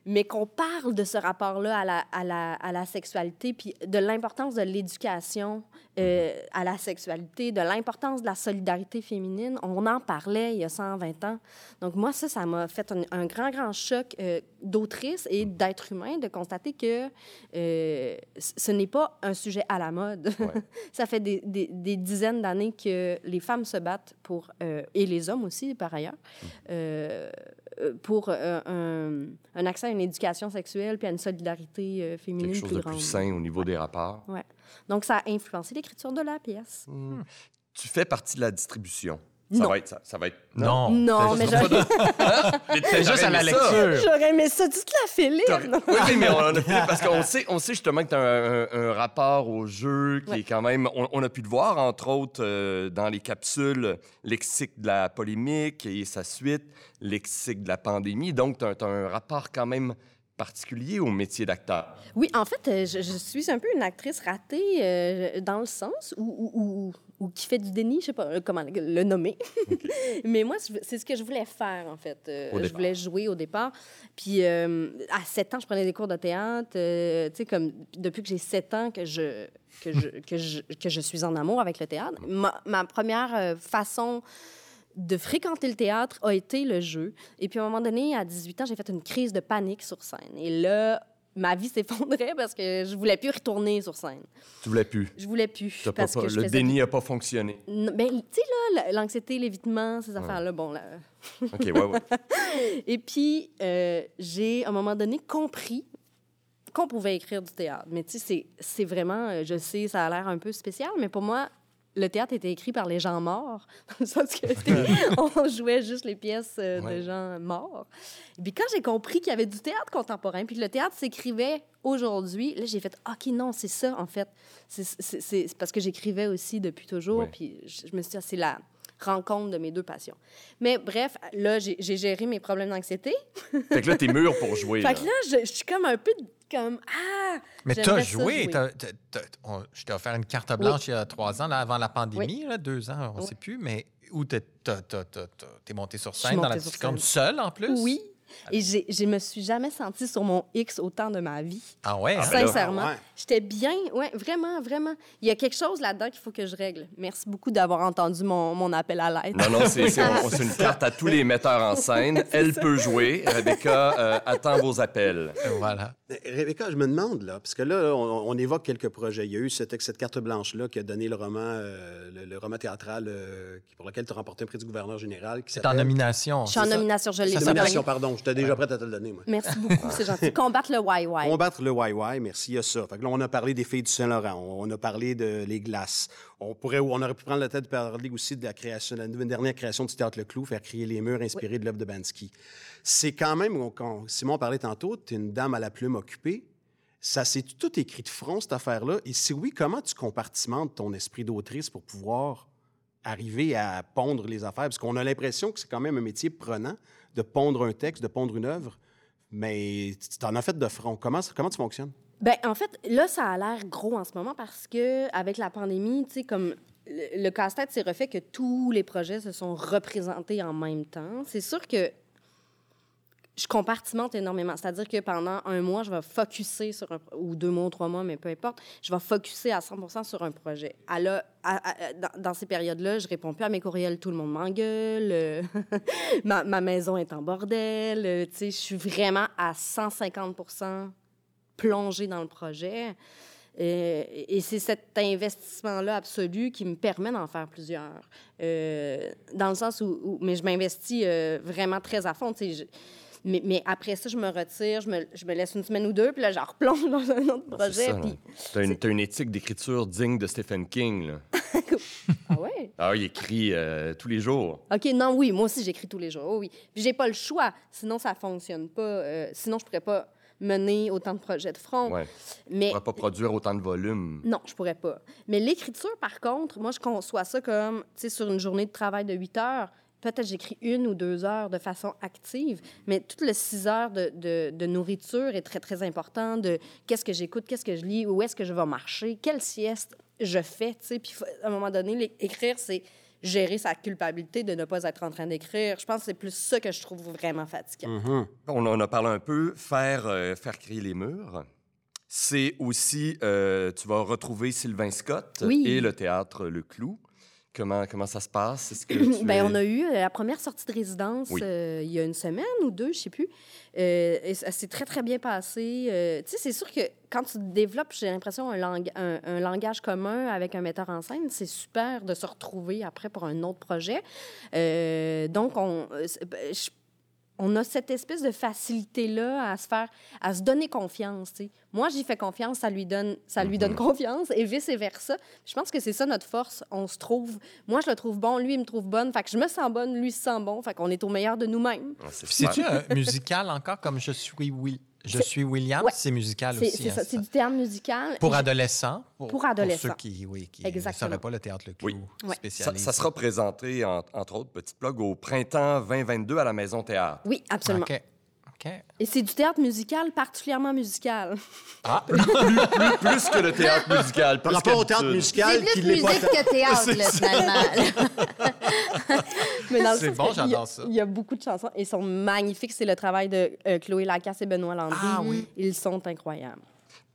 Mais qu'on parle de ce rapport-là à la, à, la, à la sexualité, puis de l'importance de l'éducation euh, à la sexualité, de l'importance de la solidarité féminine. On en parlait il y a 120 ans. Donc moi, ça, ça m'a fait un, un grand, grand choc euh, d'autrice et d'être humain de constater que euh, ce n'est pas un sujet à la mode. Ouais. (laughs) ça fait des, des- des dizaines d'années que les femmes se battent pour, et les hommes aussi, par ailleurs, euh, pour un, un accès à une éducation sexuelle puis à une solidarité féminine Quelque chose plus de plus sain au niveau des rapports. Ouais. Donc, ça a influencé l'écriture de la pièce. Tu fais partie de la distribution. Ça Non. va être ça. Ça va être. Non. Non, mais j'aurais C'est (laughs) juste à la lecture. j'aurais aimé ça. Tu te la fais lire. non? Oui, mais on a fait parce qu'on sait, on sait justement que tu as un, un- un rapport au jeu qui Ouais. est quand même. On, on a pu le voir, entre autres, euh, dans les capsules lexique de la polémique et sa suite, lexique de la pandémie. Donc, tu as, un rapport quand même particulier au métier d'acteur? Oui, en fait, euh, je, je suis un peu une actrice ratée euh, dans le sens où, où- qui fait du déni, je sais pas euh, comment le nommer. (laughs) Mais moi, c'est ce que je voulais faire, en fait. Euh, je voulais jouer au départ. Puis euh, à 7 ans, je prenais des cours de théâtre. tu sais, comme depuis que j'ai 7 ans que je, que, je, que, je, que je suis en amour avec le théâtre. (laughs) Ma, ma première façon de fréquenter le théâtre a été le jeu. Et puis à un moment donné, à 18 ans, j'ai fait une crise de panique sur scène. Et là, ma vie (laughs) s'effondrait parce que je voulais plus retourner sur scène. Tu voulais plus. Je voulais plus. Pas- pas- que je le déni n'a pas fonctionné. N- Ben, tu sais, là, la- l'anxiété, l'évitement, ces affaires-là, bon, là. OK, ouais, ouais. (laughs) Et puis, euh, j'ai, à un moment donné, compris qu'on pouvait écrire du théâtre. Mais tu sais, c'est- c'est vraiment, euh, je sais, ça a l'air un peu spécial, mais pour moi, le théâtre était écrit par les gens morts, dans le sens que (laughs) on jouait juste les pièces euh, Ouais. de gens morts. Et puis quand j'ai compris qu'il y avait du théâtre contemporain, puis que le théâtre s'écrivait aujourd'hui, là, j'ai fait « OK, non, c'est ça, en fait. C'est- parce que j'écrivais aussi depuis toujours, Ouais. puis je, je me suis dit, Ah, c'est la rencontre de mes deux passions. Mais bref, là, j'ai géré mes problèmes d'anxiété. (laughs) Fait que là, t'es mûr pour jouer. Fait là. que là, je, je suis comme un peu comme Ah! Mais t'as joué. t'as- on- je t'ai offert une carte blanche il y a trois ans, là, avant la pandémie, là, deux ans, on ne Oui. sait plus, mais où t'es monté sur scène dans la petite scène. seule en plus? Oui. Et j'ai- je me suis jamais sentie sur mon X autant de ma vie. Ah ouais? hein? ben là, Sincèrement. ah ouais. J'étais bien. Ouais, vraiment, vraiment. Il y a quelque chose là-dedans qu'il faut que je règle. Merci beaucoup d'avoir entendu mon, mon appel à l'aide. Non, non, c'est (laughs) c'est- on- c'est une carte à tous les metteurs en scène. Elle peut jouer. Rebecca euh, attend vos appels. Voilà. Rebecca, je me demande, là, parce que là, on, on évoque quelques projets. Il y a eu cette, cette carte blanche-là qui a donné le roman, euh, le, le roman théâtral euh, pour lequel tu as remporté un prix du gouverneur général. qui C'est en nomination. Je suis en ça? nomination, je l'ai Nomination, pardon. J'étais déjà prête à te le donner, moi. Merci beaucoup, c'est gentil. (laughs) Combattre le YY. Combattre le YY, merci, il y a ça. Fait que là, on a parlé des filles du Saint-Laurent, on, on a parlé de les glaces. On, pourrait, on aurait pu prendre le temps de parler aussi de la création, la nouvelle- dernière création du Théâtre Le Clou, faire crier les murs inspirés de l'œuvre de Bansky. C'est quand même, quand Simon parlait tantôt, tu es une dame à la plume occupée. Ça s'est tout écrit de front, cette affaire-là. Et si oui, comment tu compartimentes ton esprit d'autrice pour pouvoir arriver à pondre les affaires? Parce qu'on a l'impression que c'est quand même un métier prenant de pondre un texte, de pondre une œuvre, mais tu t'en as fait de front. Comment, comment tu fonctionnes? Ben, en fait, là, ça a l'air gros en ce moment parce que avec la pandémie, tu sais, comme le, le casse-tête s'est refait que tous les projets se sont représentés en même temps. C'est sûr que je compartimente énormément. C'est-à-dire que pendant un mois, je vais focuser sur un... ou deux mois, trois mois, mais peu importe, je vais focuser à 100 sur un projet. À dans, ces périodes-là, je réponds plus à mes courriels, tout le monde m'engueule, euh, (laughs) ma, ma maison est en bordel, euh, tu sais, je suis vraiment à 150 plongée dans le projet. Euh, et c'est cet investissement-là absolu qui me permet d'en faire plusieurs. Dans le sens où, mais je m'investis vraiment très à fond. Mais, mais après ça, je me retire, je me, je me laisse une semaine ou deux, puis là, je replonge dans un autre C'est projet. puis... T'as une, t'as une éthique d'écriture digne de Stephen King. Là. (laughs) Ah ouais? Ah, il écrit euh, tous les jours. OK, non, oui, moi aussi, j'écris tous les jours. Oh, oui. Puis j'ai pas le choix, sinon ça fonctionne pas. Euh, sinon, je pourrais pas mener autant de projets de front. Ouais. Mais On pourrait pas produire autant de volume. Non, je pourrais pas. Mais l'écriture, par contre, moi, je conçois ça comme, tu sais, sur une journée de travail de 8 heures, peut-être j'écris une ou deux heures de façon active, mais tout le 6 heures de, de- de nourriture est très, très important, de qu'est-ce que j'écoute, qu'est-ce que je lis, où est-ce que je vais marcher, quelle sieste je fais, tu sais. Puis, à un moment donné, écrire, c'est gérer sa culpabilité de ne pas être en train d'écrire. Je pense que c'est plus ça que je trouve vraiment fatigant. Mhm. On en a parlé un peu. Faire, euh, faire crier les murs. C'est aussi, euh, tu vas retrouver Sylvain Scott Oui. et le théâtre Le Clou. Comment, comment ça se passe? Est-ce que (clears throat) tu Ben, es- on a eu euh, la première sortie de résidence Oui. euh, il y a une semaine ou deux, je sais plus. Euh, et ça s'est très, très bien passé. Euh, tu sais, c'est sûr que quand tu développes, j'ai l'impression, un, lang- un, un langage commun avec un metteur en scène, c'est super de se retrouver après pour un autre projet. Donc, on, ben, je- on a cette espèce de facilité-là à se faire, à se donner confiance. tu sais. Moi, j'y fais confiance, ça lui donne, ça lui donne confiance, et vice versa. Je pense que c'est ça notre force. On se trouve. Moi, je le trouve bon, lui, il me trouve bonne. Fait que je me sens bonne, lui se sent bon. Fait qu'on est au meilleur de nous-mêmes. C'est-tu un musical encore comme Je suis, Will... je suis William? Ouais. C'est musical aussi. c'est hein, ça, c'est du théâtre musical. Pour Je- adolescents. Pour adolescents. Pour ceux qui, oui, qui ne Exactement. sauraient pas le théâtre Le Clou Oui. Ouais. Ça, sera présenté, en- entre autres, petit plug, au printemps 2022 à la Maison Théâtre. Oui, absolument. Et c'est du théâtre musical, particulièrement musical. Ah, (laughs) Plus que le théâtre musical. Par plus rapport au théâtre musical, C'est plus l'est pas musique que théâtre, (laughs) là, finalement. (laughs) Mais dans le C'est sens bon, que il y a- j'adore ça. Il y a beaucoup de chansons et sont magnifiques. C'est le travail de euh, Chloé Lacasse et Benoît Landry. Ah oui. Ils sont incroyables.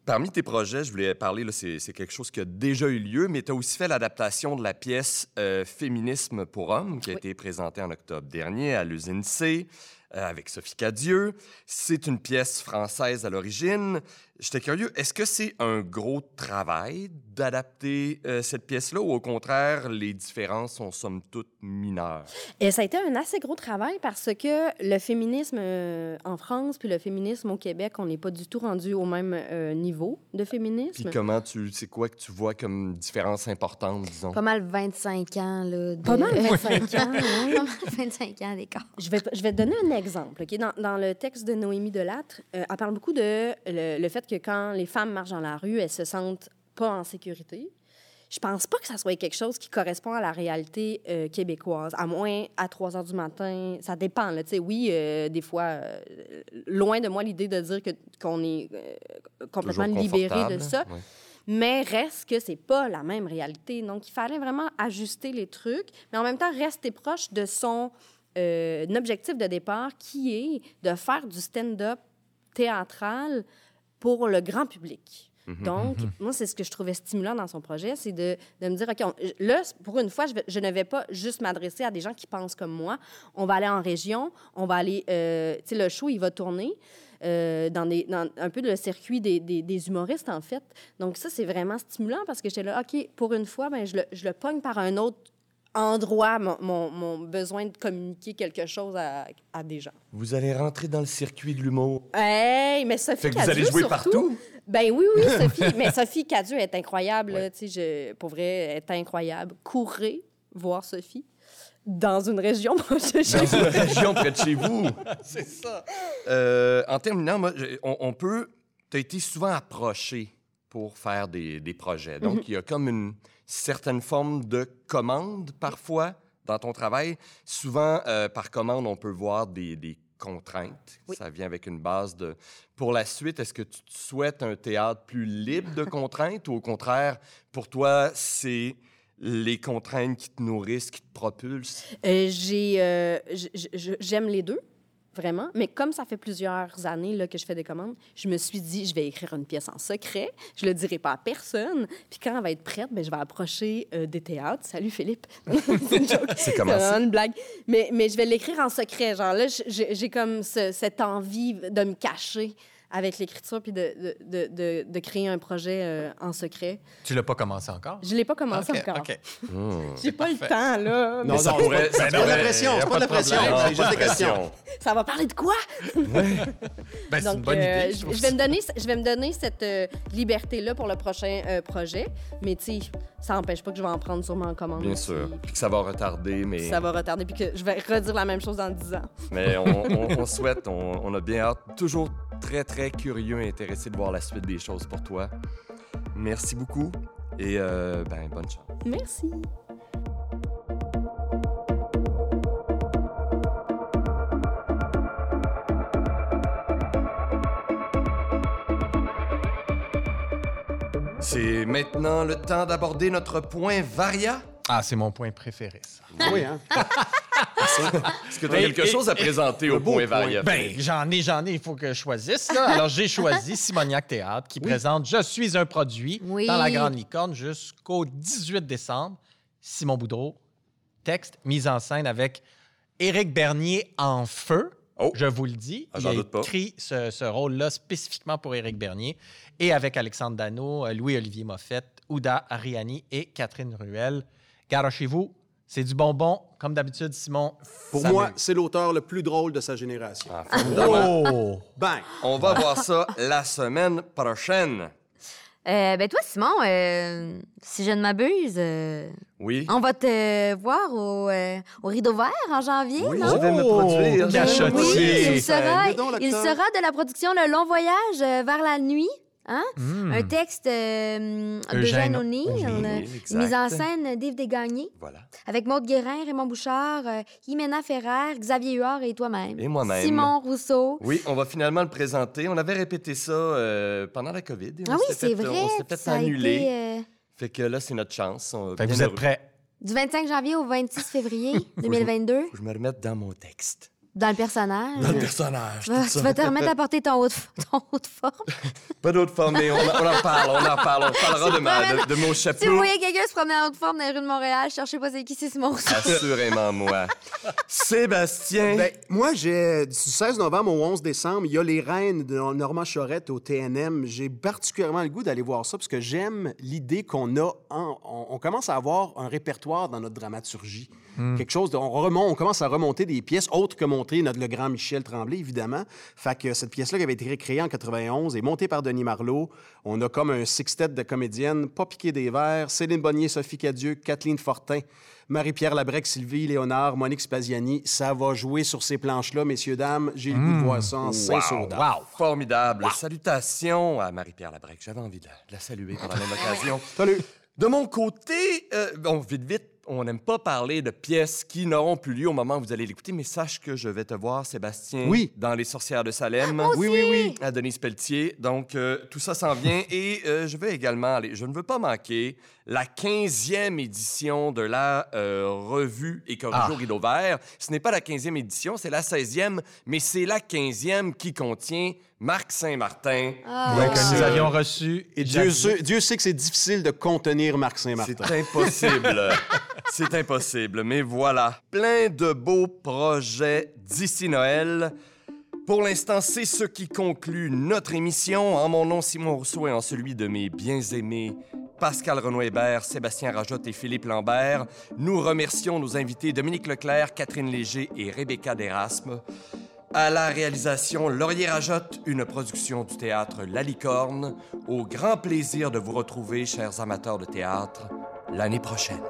Parmi tes projets, je voulais parler, là, c'est, quelque chose qui a déjà eu lieu, mais tu as aussi fait l'adaptation de la pièce euh, Féminisme pour hommes, qui a Oui. été présentée en octobre dernier à l'usine C, avec Sophie Cadieux. C'est une pièce française à l'origine. J'étais curieux, est-ce que c'est un gros travail d'adapter euh, cette pièce-là ou au contraire, les différences sont somme toute mineures? Et ça a été un assez gros travail parce que le féminisme euh, en France puis le féminisme au Québec, on n'est pas du tout rendu au même euh, niveau de Puis féminisme. comment tu, c'est quoi que tu vois comme différence importante, disons? Pas mal 25 ans, là. de- Pas mal (laughs) 25 ans. ouais. Pas mal 25 ans d'écart. Je vais, je vais te donner un exemple. ok? Dans, dans le texte de Noémie Delattre, euh, elle parle beaucoup de le, le fait que quand les femmes marchent dans la rue, elles se sentent pas en sécurité. Je pense pas que ça soit quelque chose qui correspond à la réalité euh, québécoise, à moins à 3 heures du matin. Ça dépend. Là. Oui, euh, des fois, euh, loin de moi l'idée de dire que, qu'on est complètement libéré de ça. Mais reste que c'est pas la même réalité. Donc, il fallait vraiment ajuster les trucs, mais en même temps, rester proche de son objectif de départ qui est de faire du stand-up théâtral pour le grand public. Donc, moi, c'est ce que je trouvais stimulant dans son projet, c'est de, de me dire, OK, on- là, pour une fois, je, vais- je ne vais pas juste m'adresser à des gens qui pensent comme moi. On va aller en région, on va aller, euh, tu sais, le show, il va tourner euh, dans, des, dans un peu le circuit des, des- des humoristes, en fait. Donc, ça, c'est vraiment stimulant parce que j'étais là, OK, pour une fois, ben, je, le, je le pogne par un autre endroit, mon, mon- mon besoin de communiquer quelque chose à, à des gens. Vous allez rentrer dans le circuit de l'humour. Hey, mais Sophie Fait que vous allez jouer surtout. partout? Ben oui, oui, (laughs) Sophie. mais Sophie Cadieux est incroyable. là, sais, je- pour vrai, elle est incroyable. Courez voir Sophie dans une région (laughs) proche de chez dans vous. une région près de chez vous. (laughs) c'est ça. Euh, en terminant, moi, j'ai- on, on peut. Tu as été souvent approché pour faire des, des projets. Donc, il y a comme une certaine forme de commande parfois dans ton travail. Souvent, euh, par commande, on peut voir des, des contraintes. Oui. Ça vient avec une base de... Pour la suite, est-ce que tu te souhaites un théâtre plus libre de contraintes ou au contraire, pour toi, c'est les contraintes qui te nourrissent, qui te propulsent? Euh, j'ai, euh, j'aime les deux, vraiment? Mais comme ça fait plusieurs années là, que je fais des commandes, je me suis dit, je vais écrire une pièce en secret. Je le dirai pas à personne. Puis quand elle va être prête, ben, je vais approcher euh, des théâtres. Salut Philippe. (laughs) c'est une joke. C'est une blague. Mais, mais je vais l'écrire en secret. Genre là, j'ai, j'ai comme ce- cette envie de me cacher avec l'écriture puis de, de, de, de, de créer un projet euh, en secret. Tu l'as pas commencé encore? Je l'ai pas commencé encore. OK. J'ai pas le Parfait. temps, là. Non, ça non, pourrait- c'est ça pas, c'est pas de la pression, c'est pas de la pression, c'est juste des questions. (laughs) Ça va parler de quoi? (laughs) Ben, c'est une Donc, bonne euh, idée. je, trouve je vais me donner, je vais me donner cette euh, liberté-là pour le prochain euh, projet. Mais tu sais, ça n'empêche pas que je vais en prendre sûrement en commande. Bien sûr. puis Puis que ça va retarder, mais... Ça va retarder, puis que je vais redire la même chose dans 10 ans. Mais on, on- on souhaite, on, on a bien hâte, toujours très, très curieux et intéressé de voir la suite des choses pour toi. Merci beaucoup et euh, ben, bonne chance. Merci. C'est maintenant le temps d'aborder notre point varia. Ah, c'est mon point préféré, ça. Oui, hein? (laughs) Est-ce que tu as quelque et- chose à présenter au beau point point. varia? Ben, j'en ai, j'en ai, il faut que je choisisse. Là. Alors, j'ai choisi Simoniac Théâtre qui présente Je suis un produit Oui. dans la Grande Licorne jusqu'au 18 décembre. Simon Boudreau, texte, mise en scène avec Éric Bernier en feu. Oh. Je vous le dis. Ah, il j'en a doute pas. écrit ce, ce rôle-là spécifiquement pour Éric Bernier et avec Alexandre Dano, euh, Louis-Olivier Moffett, Ouda Ariani et Catherine Ruel. Garochez-vous, c'est du bonbon. Comme d'habitude, Simon. Pour moi, c'est l'auteur le plus drôle de sa génération. Ah. Oh! Bang! On va voir ça la semaine prochaine. Euh, ben toi, Simon, euh, si je ne m'abuse, euh, Oui. on va te voir au, euh, au Rideau Vert en janvier, Oui, non? je vais me produire. Oh. Oui, il sera, il de la production Le Long Voyage euh, vers la nuit. Hein? Hmm. Un texte euh, Eugène d'Eugène O'Neill, mise en scène d'Yves Desgagnés, Voilà. avec Maude Guérin, Raymond Bouchard, euh, Jimena Ferrer, Xavier Huard et toi-même. Et moi-même. Simon Rousseau. Oui, on va finalement le présenter. On avait répété ça euh, pendant la COVID. et on Ah oui, c'est vrai. On s'était peut-être ça a annulé. été, euh, Fait que là, c'est notre chance. On- Fait que bien vous êtes prêts? du 25 janvier au 26 février 2022, Faut que je me remette dans mon texte. Dans le personnage. Dans le personnage, tout tu ça. vas te remettre à porter ton haut de, (laughs) ton haut de forme. Pas d'autre forme, mais on, en- on en parle, on en parle. On parlera de, ma, de, de mon Si chapeau. vous voyez quelqu'un se promener en haute forme dans les rues de Montréal, cherchez pas c'est qui, c'est Simon Rousseau. Assurément, moi. (laughs) Sébastien. Ben, moi, j'ai du 16 novembre au 11 décembre, il y a les reines de Normand Chorette au TNM. J'ai particulièrement le goût d'aller voir ça parce que j'aime l'idée qu'on a. en- on, on commence à avoir un répertoire dans notre dramaturgie. Quelque chose de, on, remonte, on commence à remonter des pièces autres que montrer notre le grand Michel Tremblay, évidemment. Fait que cette pièce-là qui avait été créée en 91 est montée par Denis Marlot. On a comme un sextet de comédiennes, pas piqué des verres, Céline Bonnier, Sophie Cadieux, Kathleen Fortin, Marie-Pierre Labrec, Sylvie Léonard, Monique Spaziani. Ça va jouer sur ces planches-là, messieurs, dames. J'ai le goût de voir ça en Saint-Saudard. Wow, formidable. Salutations à Marie-Pierre Labrec. J'avais envie de la, de la saluer par la (laughs) même occasion. Salut! De mon côté, euh, bon, vite, vite, on n'aime pas parler de pièces qui n'auront plus lieu au moment où vous allez l'écouter, mais sache que je vais te voir, Sébastien, Oui. dans Les Sorcières de Salem. Oui, oui, oui. À Denise Pelletier. Donc, euh, tout ça s'en vient. Et euh, je vais également aller, je ne veux pas manquer la 15e édition de la euh, revue Écorrigeau Ah. Rideau Vert. Ce n'est pas la 15e édition, c'est la 16e, mais c'est la 15e qui contient Marc Saint-Martin. Ah. Donc, que nous euh, avions reçu. Et Dieu, sait- Dieu sait que c'est difficile de contenir Marc Saint-Martin. C'est impossible. (laughs) C'est impossible. Mais voilà. Plein de beaux projets d'ici Noël. Pour l'instant, c'est ce qui conclut notre émission. En mon nom, Simon Rousseau, et en celui de mes bien-aimés Pascal Renaud-Hébert, Sébastien Rajotte et Philippe Lambert, nous remercions nos invités Dominique Leclerc, Catherine Léger et Rebecca Derasme. À la réalisation, Laurier Rajotte, une production du théâtre La Licorne. Au grand plaisir de vous retrouver, chers amateurs de théâtre, l'année prochaine.